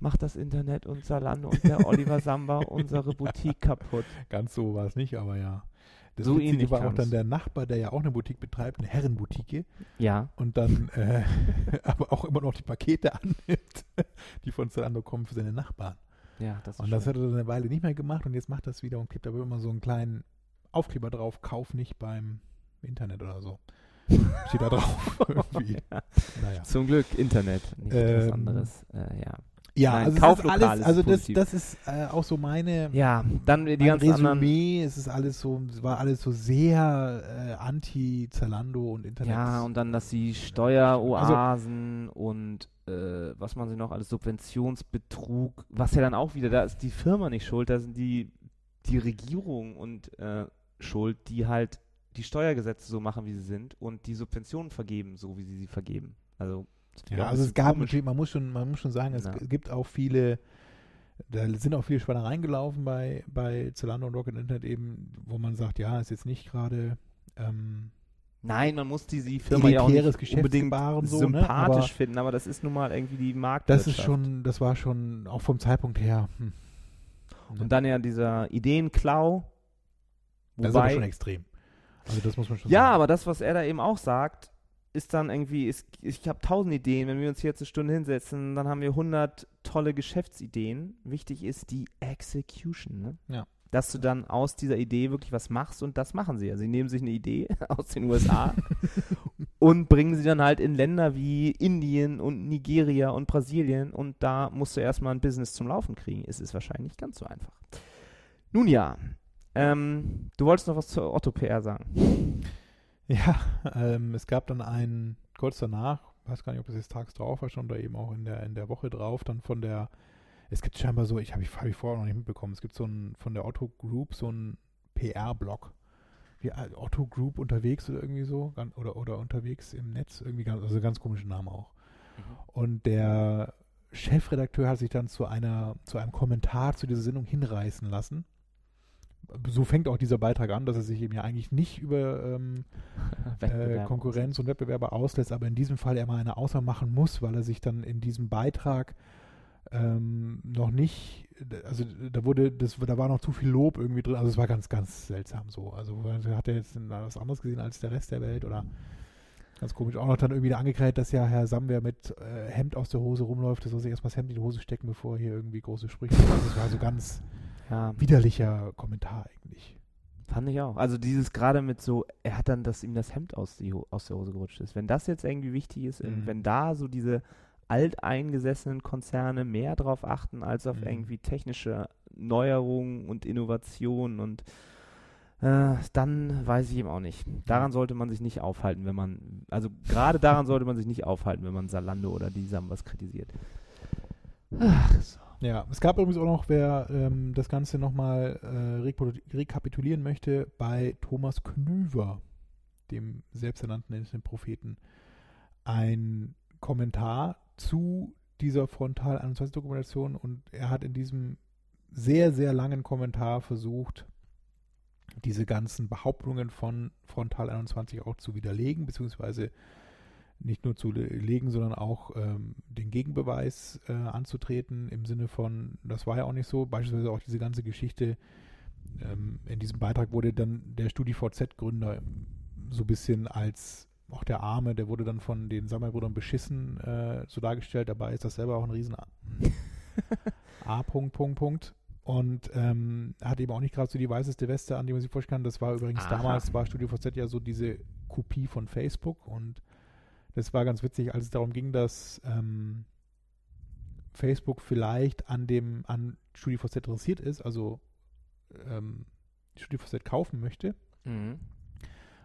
macht das Internet und Salando und der Oliver Samba (laughs) unsere Boutique kaputt? ganz so war es nicht, aber ja. Das So ähnlich war auch dann der Nachbar, der ja auch eine Boutique betreibt, eine Herrenboutique. Ja, und dann äh, (laughs) aber auch immer noch die Pakete annimmt, die von Zalando kommen für seine Nachbarn. ja, das ist Und das schön. hat er dann eine Weile nicht mehr gemacht und jetzt macht das wieder und klebt aber immer so einen kleinen Aufkleber drauf, kauf nicht beim Internet oder so. (laughs) Steht da drauf. (laughs) irgendwie. Naja. Zum Glück Internet, nicht etwas Ähm, anderes. Äh, ja. Ja, Nein, also, Kauflokal alles, also das, das ist äh, auch so meine ja, dann die ganzen anderen. Resümee. Es ist alles so, es war alles so sehr äh, anti-Zalando und Internet. Ja, und dann, dass die Steueroasen und äh, was man sie noch alles, Subventionsbetrug, was ja dann auch wieder, da ist die Firma nicht schuld, da sind die, die Regierung und äh, schuld, die halt die Steuergesetze so machen, wie sie sind und die Subventionen vergeben, so wie sie sie vergeben. Also, Ja, also es gab natürlich, man muss schon, man muss schon sagen, es Ja. gibt auch viele, da sind auch viele Schweinereien gelaufen bei, bei Zalando und Rocket Internet eben, wo man sagt, ja, ist jetzt nicht gerade ähm, Nein, man muss die, die Firma ja auch nicht unbedingt so, ne? sympathisch Aber finden, aber das ist nun mal irgendwie die Marktwirtschaft. das ist schon, das war schon auch vom Zeitpunkt her, hm, Und dann ja dieser Ideenklau. Das ist aber Wobei, schon extrem. Also das muss man schon ja, sagen. aber das, was er da eben auch sagt, ist dann irgendwie, ist, ich habe tausend Ideen, wenn wir uns hier jetzt eine Stunde hinsetzen, dann haben wir hundert tolle Geschäftsideen. Wichtig ist die Execution, ne? Ja. Dass du dann aus dieser Idee wirklich was machst und das machen sie. Also sie nehmen sich eine Idee (laughs) aus den USA (laughs) und bringen sie dann halt in Länder wie Indien und Nigeria und Brasilien und da musst du erstmal ein Business zum Laufen kriegen. Es ist wahrscheinlich nicht ganz so einfach. Nun ja, Ähm, du wolltest noch was zur Otto PR sagen. (laughs) Ja, ähm, es gab dann einen, kurz danach, weiß gar nicht, ob es jetzt tags drauf war schon oder eben auch in der, in der Woche drauf, dann von der, es gibt scheinbar so, ich habe ich, hab ich vorher noch nicht mitbekommen, es gibt so ein, von der Otto Group so ein PR-Blog. Wie äh, Otto Group unterwegs oder irgendwie so, oder, oder unterwegs im Netz, irgendwie ganz, also ganz komischen Namen auch. Und der Chefredakteur hat sich dann zu einer, zu einem Kommentar zu dieser Sendung hinreißen lassen. So fängt auch dieser Beitrag an, dass er sich eben ja eigentlich nicht über ähm, (laughs) äh. Konkurrenz und Wettbewerber auslässt, aber in diesem Fall er mal eine Ausnahme machen muss, weil er sich dann in diesem Beitrag ähm, noch nicht, also da wurde, das, da war noch zu viel Lob irgendwie drin, also es war ganz, ganz seltsam so. Also hat er jetzt was anderes gesehen als der Rest der Welt oder ganz komisch. Auch noch dann irgendwie da angekreidet, dass ja Herr Samwer mit äh, Hemd aus der Hose rumläuft, das soll sich erstmal das Hemd in die Hose stecken, bevor er hier irgendwie große Sprüche. Also es war so ganz Ja, widerlicher Kommentar eigentlich. fand ich auch. Also dieses gerade mit so, er hat dann, dass ihm das Hemd aus, die, aus der Hose gerutscht ist. Wenn das jetzt irgendwie wichtig ist, Mhm. wenn da so diese alteingesessenen Konzerne mehr drauf achten als auf Mhm. irgendwie technische Neuerungen und Innovationen und äh, dann weiß ich eben auch nicht. Daran sollte man sich nicht aufhalten, wenn man, also gerade daran sollte man sich nicht aufhalten, wenn man Salando oder die Sam was kritisiert. Ach, so. Ja, es gab übrigens auch noch, wer ähm, das Ganze nochmal äh, rekapitulieren möchte, bei Thomas Knüver, dem selbsternannten Propheten, ein Kommentar zu dieser Frontal 21 Dokumentation und er hat in diesem sehr, sehr langen Kommentar versucht, diese ganzen Behauptungen von Frontal 21 auch zu widerlegen, beziehungsweise nicht nur zu le- legen, sondern auch ähm, den Gegenbeweis äh, anzutreten im Sinne von, das war ja auch nicht so, beispielsweise auch diese ganze Geschichte, ähm, in diesem Beitrag wurde dann der StudiVZ-Gründer so ein bisschen als auch der Arme, der wurde dann von den Sammelbrüdern beschissen äh, so dargestellt, dabei ist das selber auch ein riesen A, (laughs) A Punkt, Punkt, Punkt. Und ähm, hat eben auch nicht gerade so die weißeste Weste an, die man sich vorstellen kann. Das war übrigens Aha. damals, war StudiVZ ja so diese Kopie von Facebook und das war ganz witzig, als es darum ging, dass ähm, Facebook vielleicht an dem, an StudiVZ interessiert ist, also ähm, StudiVZ kaufen möchte, Mhm.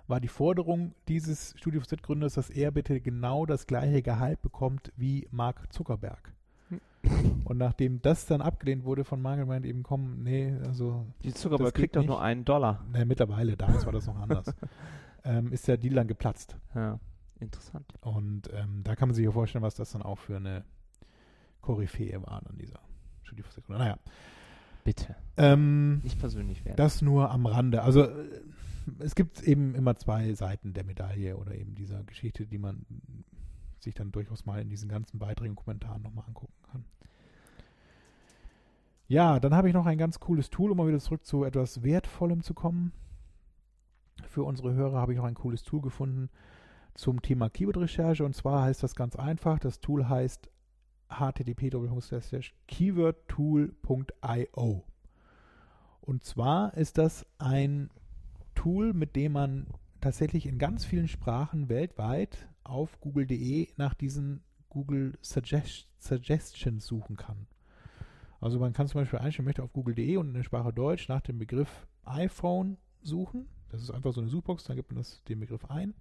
war die Forderung dieses StudiVZ-Gründers, dass er bitte genau das gleiche Gehalt bekommt wie Mark Zuckerberg. Und nachdem das dann abgelehnt wurde von Mark, meint eben, komm, nee, also Die Zuckerberg kriegt doch nur einen Dollar. ne, mittlerweile, damals war das noch anders, (laughs) ähm, ist der Deal dann geplatzt. Ja, interessant. Und ähm, da kann man sich ja vorstellen, was das dann auch für eine Koryphäe war an dieser StudiVZ-Gründer. Naja, Bitte. ähm, Nicht persönlich werden. Das nur am Rande. Also äh, es gibt eben immer zwei Seiten der Medaille oder eben dieser Geschichte, die man sich dann durchaus mal in diesen ganzen Beiträgen und Kommentaren nochmal angucken kann. Ja, dann habe ich noch ein ganz cooles Tool, um mal wieder zurück zu etwas Wertvollem zu kommen. Für unsere Hörer habe ich noch ein cooles Tool gefunden zum Thema Keyword-Recherche und zwar heißt das ganz einfach. Das Tool heißt http://keywordtool.io. Und zwar ist das ein Tool, mit dem man tatsächlich in ganz vielen Sprachen weltweit auf google.de nach diesen Google Suggest Suggestions suchen kann. Also man kann zum Beispiel einstellen, möchte auf google.de und in der Sprache Deutsch nach dem Begriff iPhone suchen. Das ist einfach so eine Suchbox, dann gibt man das, den Begriff ein,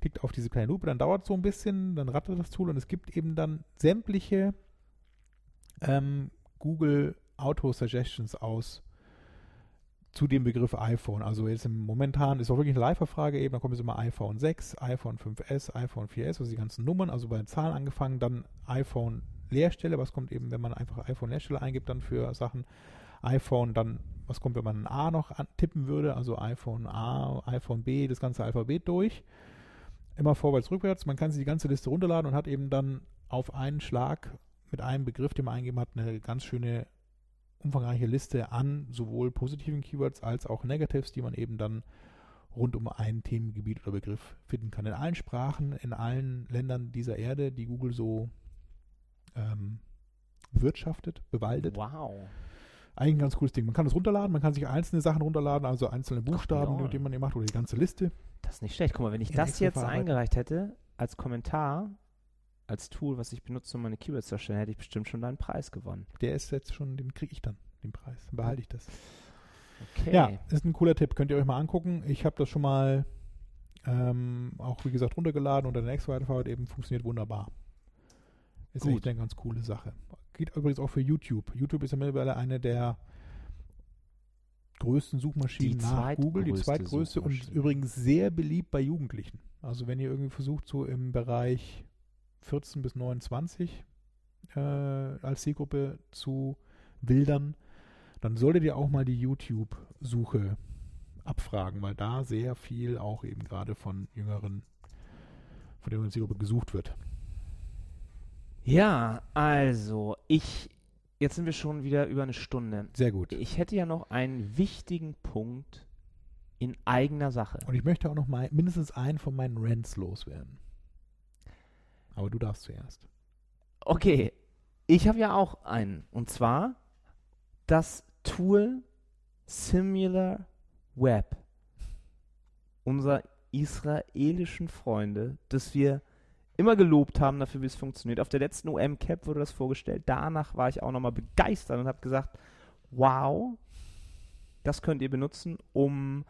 klickt auf diese kleine Lupe, dann dauert es so ein bisschen, dann rattert das Tool und es gibt eben dann sämtliche ähm, Google Auto Suggestions aus zu dem Begriff iPhone. Also jetzt im momentan ist auch wirklich eine Live-Frage eben, da kommt jetzt immer iPhone 6, iPhone 5S, iPhone 4S, also die ganzen Nummern, also bei den Zahlen angefangen, dann iPhone Leerstelle, was kommt eben, wenn man einfach iPhone Leerstelle eingibt, dann für Sachen iPhone, dann was kommt, wenn man ein A noch tippen würde, also iPhone A, iPhone B, das ganze Alphabet durch. Immer vorwärts, rückwärts. Man kann sich die ganze Liste runterladen und hat eben dann auf einen Schlag mit einem Begriff, den man eingeben hat, eine ganz schöne umfangreiche Liste an sowohl positiven Keywords als auch Negatives, die man eben dann rund um ein Themengebiet oder Begriff finden kann. In allen Sprachen, in allen Ländern dieser Erde, die Google so ähm, wirtschaftet, bewaldet. Wow. Eigentlich ein ganz cooles Ding. Man kann es runterladen, man kann sich einzelne Sachen runterladen, also einzelne Buchstaben, ja. mit denen man eben macht, oder die ganze Liste. Das ist nicht schlecht. Guck mal, wenn ich In das jetzt verarbeiten. eingereicht hätte, als Kommentar, als Tool, was ich benutze, um meine Keywords zu erstellen, hätte ich bestimmt schon deinen Preis gewonnen. Der ist jetzt schon, den kriege ich dann, den Preis. Dann behalte ich das. Okay. Ja, ist ein cooler Tipp. Könnt ihr euch mal angucken. Ich habe das schon mal ähm, auch, wie gesagt, runtergeladen unter der Nextwide-Fahrt eben funktioniert wunderbar. Ist Gut. echt eine ganz coole Sache. Geht übrigens auch für YouTube. YouTube ist ja mittlerweile eine der größten Suchmaschinen Die nach Google, die zweitgrößte und übrigens sehr beliebt bei Jugendlichen. Also wenn ihr irgendwie versucht, so im Bereich 14 bis 29 äh, als Zielgruppe zu wildern, dann solltet ihr auch mal die YouTube-Suche abfragen, weil da sehr viel auch eben gerade von jüngeren, von der jüngeren Zielgruppe gesucht wird. Ja, also, ich. Jetzt sind wir schon wieder über eine Stunde. Sehr gut. Ich hätte ja noch einen wichtigen Punkt in eigener Sache. Und ich möchte auch noch mal mindestens einen von meinen Rants loswerden. Aber du darfst zuerst. Okay, ich habe ja auch einen. Und zwar das Tool Similar Web unserer israelischen Freunde, das wir immer gelobt haben dafür, wie es funktioniert. Auf der letzten OM-Cap wurde das vorgestellt. Danach war ich auch nochmal begeistert und habe gesagt, wow, das könnt ihr benutzen, um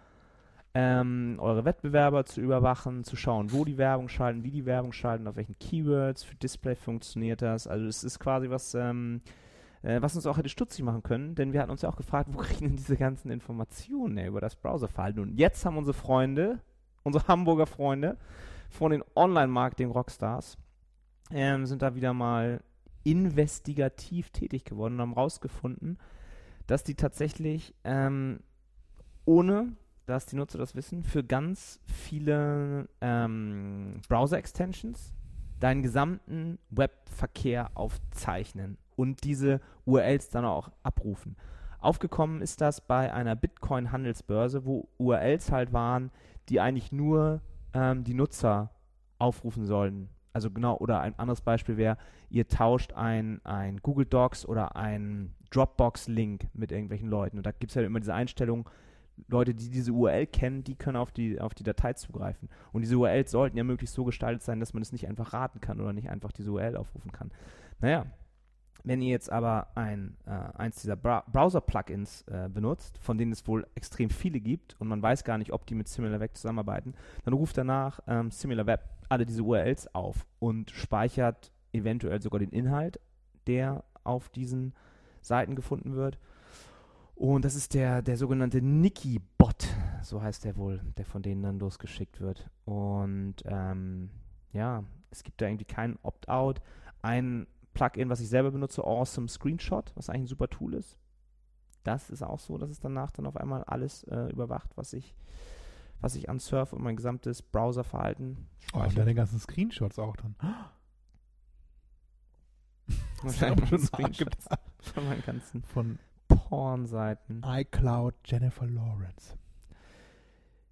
ähm, eure Wettbewerber zu überwachen, zu schauen, wo die Werbung schalten, wie die Werbung schalten, auf welchen Keywords, für Display funktioniert das. Also es ist quasi was, ähm, äh, was uns auch hätte stutzig machen können, denn wir hatten uns ja auch gefragt, (laughs) wo kriegen denn diese ganzen Informationen her über das Browserverhalten? Und jetzt haben unsere Freunde, unsere Hamburger Freunde von den Online-Marketing-Rockstars, ähm, sind da wieder mal investigativ tätig geworden und haben rausgefunden, dass die tatsächlich ähm, ohne dass die Nutzer das wissen, für ganz viele ähm, Browser-Extensions deinen gesamten Webverkehr aufzeichnen und diese URLs dann auch abrufen. Aufgekommen ist das bei einer Bitcoin-Handelsbörse, wo URLs halt waren, die eigentlich nur ähm, die Nutzer aufrufen sollen. Also genau, oder ein anderes Beispiel wäre, ihr tauscht ein, ein Google Docs oder ein Dropbox-Link mit irgendwelchen Leuten. Und da gibt es ja immer diese Einstellung, Leute, die diese URL kennen, die können auf die, auf die Datei zugreifen. Und diese URLs sollten ja möglichst so gestaltet sein, dass man es nicht einfach raten kann oder nicht einfach diese URL aufrufen kann. Naja, wenn ihr jetzt aber ein, äh, eins dieser Bra Browser-Plugins äh, benutzt, von denen es wohl extrem viele gibt und man weiß gar nicht, ob die mit SimilarWeb zusammenarbeiten, dann ruft danach ähm, SimilarWeb alle diese URLs auf und speichert eventuell sogar den Inhalt, der auf diesen Seiten gefunden wird. Und das ist der, der sogenannte Nikki-Bot, so heißt der wohl, der von denen dann losgeschickt wird. Und ähm, ja, es gibt da irgendwie keinen Opt-out. Ein Plugin, was ich selber benutze, Awesome Screenshot, was eigentlich ein super Tool ist. Das ist auch so, dass es danach dann auf einmal alles äh, überwacht, was ich, was ich ansurfe und mein gesamtes Browserverhalten Oh, und deine ganzen Screenshots auch dann. (laughs) Wahrscheinlich (laughs) schon Screenshots von meinen ganzen Von Pornseiten. iCloud Jennifer Lawrence.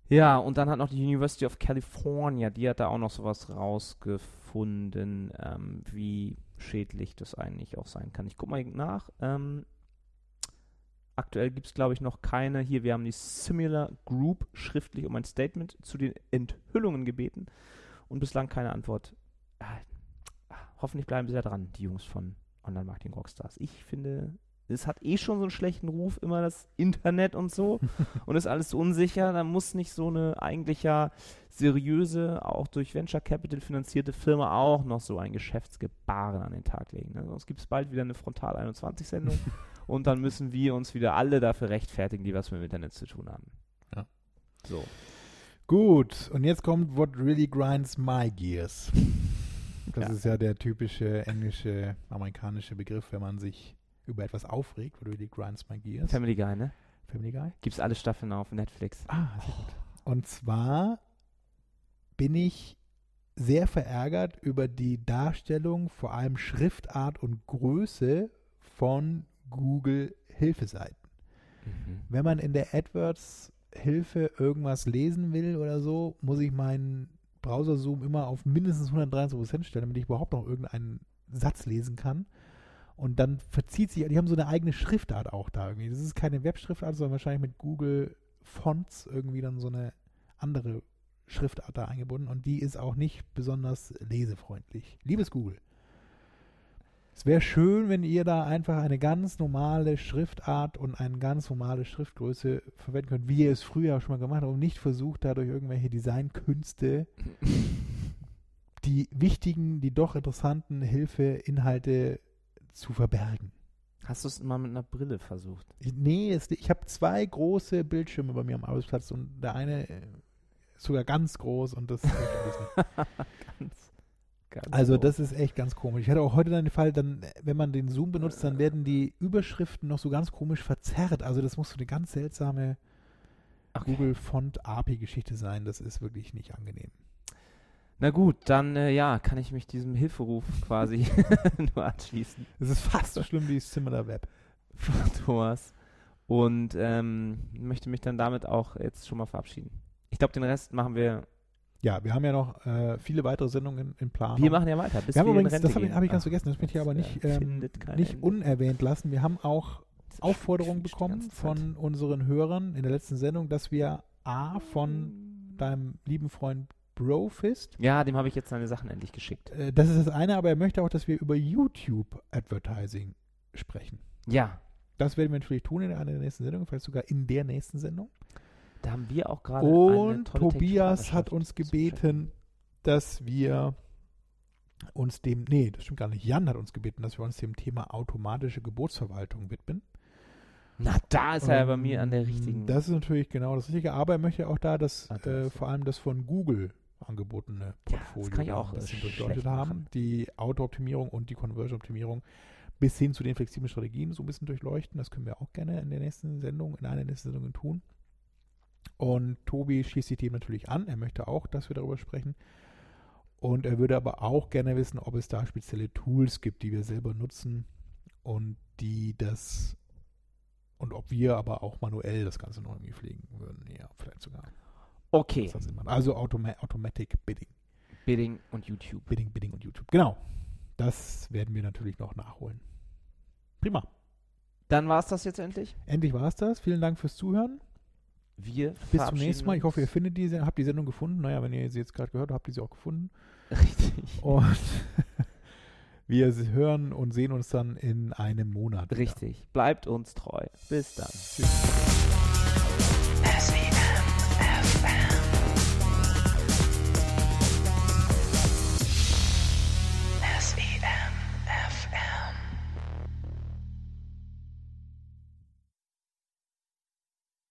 Ja, und dann hat noch die University of California, die hat da auch noch sowas rausgefunden, ähm, wie schädlich das eigentlich auch sein kann. Ich guck mal nach. Ähm, aktuell gibt es, glaube ich, noch keine. Hier, wir haben die Similar Group schriftlich um ein Statement zu den Enthüllungen gebeten und bislang keine Antwort erhalten. Ah, Hoffentlich bleiben sie da dran, die Jungs von Online Marketing Rockstars. Ich finde, es hat eh schon so einen schlechten Ruf, immer das Internet und so. (laughs) und ist alles so unsicher. Da muss nicht so eine eigentlich ja seriöse, auch durch Venture Capital finanzierte Firma auch noch so ein Geschäftsgebaren an den Tag legen. Ne? Sonst gibt es bald wieder eine Frontal 21-Sendung (laughs) und dann müssen wir uns wieder alle dafür rechtfertigen, die was mit dem Internet zu tun haben. Ja. So. Gut, und jetzt kommt What Really Grinds My Gears. (laughs) Das Ja. ist ja der typische englische, amerikanische Begriff, wenn man sich über etwas aufregt. What Really Grinds My Gears. Family Guy, ne? Family Guy. Gibt's alle Staffeln auf Netflix. Ah, sehr gut. Und zwar bin ich sehr verärgert über die Darstellung, vor allem Schriftart und Größe von Google Hilfeseiten. Mhm. Wenn man in der AdWords Hilfe irgendwas lesen will oder so, muss ich meinen Browser-Zoom immer auf mindestens 130% stellen, damit ich überhaupt noch irgendeinen Satz lesen kann. Und dann verzieht sich, die haben so eine eigene Schriftart auch da irgendwie. Das ist keine Webschriftart, sondern wahrscheinlich mit Google Fonts irgendwie dann so eine andere Schriftart da eingebunden. Und die ist auch nicht besonders lesefreundlich. Liebes Google. Es wäre schön, wenn ihr da einfach eine ganz normale Schriftart und eine ganz normale Schriftgröße verwenden könnt, wie ihr es früher schon mal gemacht habt und nicht versucht, dadurch irgendwelche Designkünste (laughs) die wichtigen, die doch interessanten Hilfeinhalte zu verbergen. Hast du es mal mit einer Brille versucht? Ich, nee, es, ich habe zwei große Bildschirme bei mir am Arbeitsplatz und der eine äh, ist sogar ganz groß und das (laughs) ganz, ganz Also groß. das ist echt ganz komisch. Ich hatte auch heute dann den Fall, dann, wenn man den Zoom benutzt, dann werden die Überschriften noch so ganz komisch verzerrt. Also das muss so eine ganz seltsame Okay. Google Font API-Geschichte sein. Das ist wirklich nicht angenehm. Na gut, dann äh, ja, kann ich mich diesem Hilferuf quasi (laughs) nur anschließen. Es ist fast so schlimm wie Similar Web. von Thomas. Und ähm, möchte mich dann damit auch jetzt schon mal verabschieden. Ich glaube, den Rest machen wir. Ja, wir haben ja noch äh, viele weitere Sendungen in Planung. Wir machen ja weiter. Bis wir haben wir übrigens, in das habe ich, hab ich ganz vergessen, das möchte ich aber das, nicht, äh, ähm, nicht Ende. unerwähnt lassen. Wir haben auch Aufforderungen bekommen von unseren Hörern in der letzten Sendung, dass wir A von deinem lieben Freund Brofist Ja, dem habe ich jetzt seine Sachen endlich geschickt. Äh, Das ist das eine, aber er möchte auch, dass wir über YouTube-Advertising sprechen. Ja, Das werden wir natürlich tun in einer der nächsten Sendungen, vielleicht sogar in der nächsten Sendung. da haben wir auch gerade. Und Tobias hat uns gebeten, dass wir uns dem, nee, das stimmt gar nicht, Jan hat uns gebeten, dass wir uns dem Thema automatische Geburtsverwaltung widmen. Na, da ist er ja bei mir an der Ähm, richtigen. Das ist natürlich genau das Richtige, aber er möchte auch da das, Adresse. äh, vor allem das von Google angebotene Ja, Portfolio da auch, ein bisschen durchleuchtet haben. machen. Die Auto-Optimierung und die Conversion-Optimierung bis hin zu den flexiblen Strategien so ein bisschen durchleuchten. Das können wir auch gerne in der nächsten Sendung, in einer der nächsten Sendungen tun. Und Tobi schießt die Themen natürlich an. Er möchte auch, dass wir darüber sprechen. Und er würde aber auch gerne wissen, ob es da spezielle Tools gibt, die wir selber nutzen und die das und ob wir aber auch manuell das Ganze noch irgendwie pflegen würden. Ja, vielleicht sogar. Okay. Also Automa Automatic Bidding. Bidding und YouTube. Bidding, Bidding und YouTube. Genau. Das werden wir natürlich noch nachholen. Prima. Dann war es das jetzt endlich. Endlich war es das. Vielen Dank fürs Zuhören. Wir Bis zum nächsten Mal. Ich hoffe, ihr findet die, habt die Sendung gefunden. Naja, wenn ihr sie jetzt gerade gehört habt, habt ihr sie auch gefunden. Richtig. Und (laughs) wir hören und sehen uns dann in einem Monat. wieder. Richtig. Bleibt uns treu. Bis dann. Tschüss.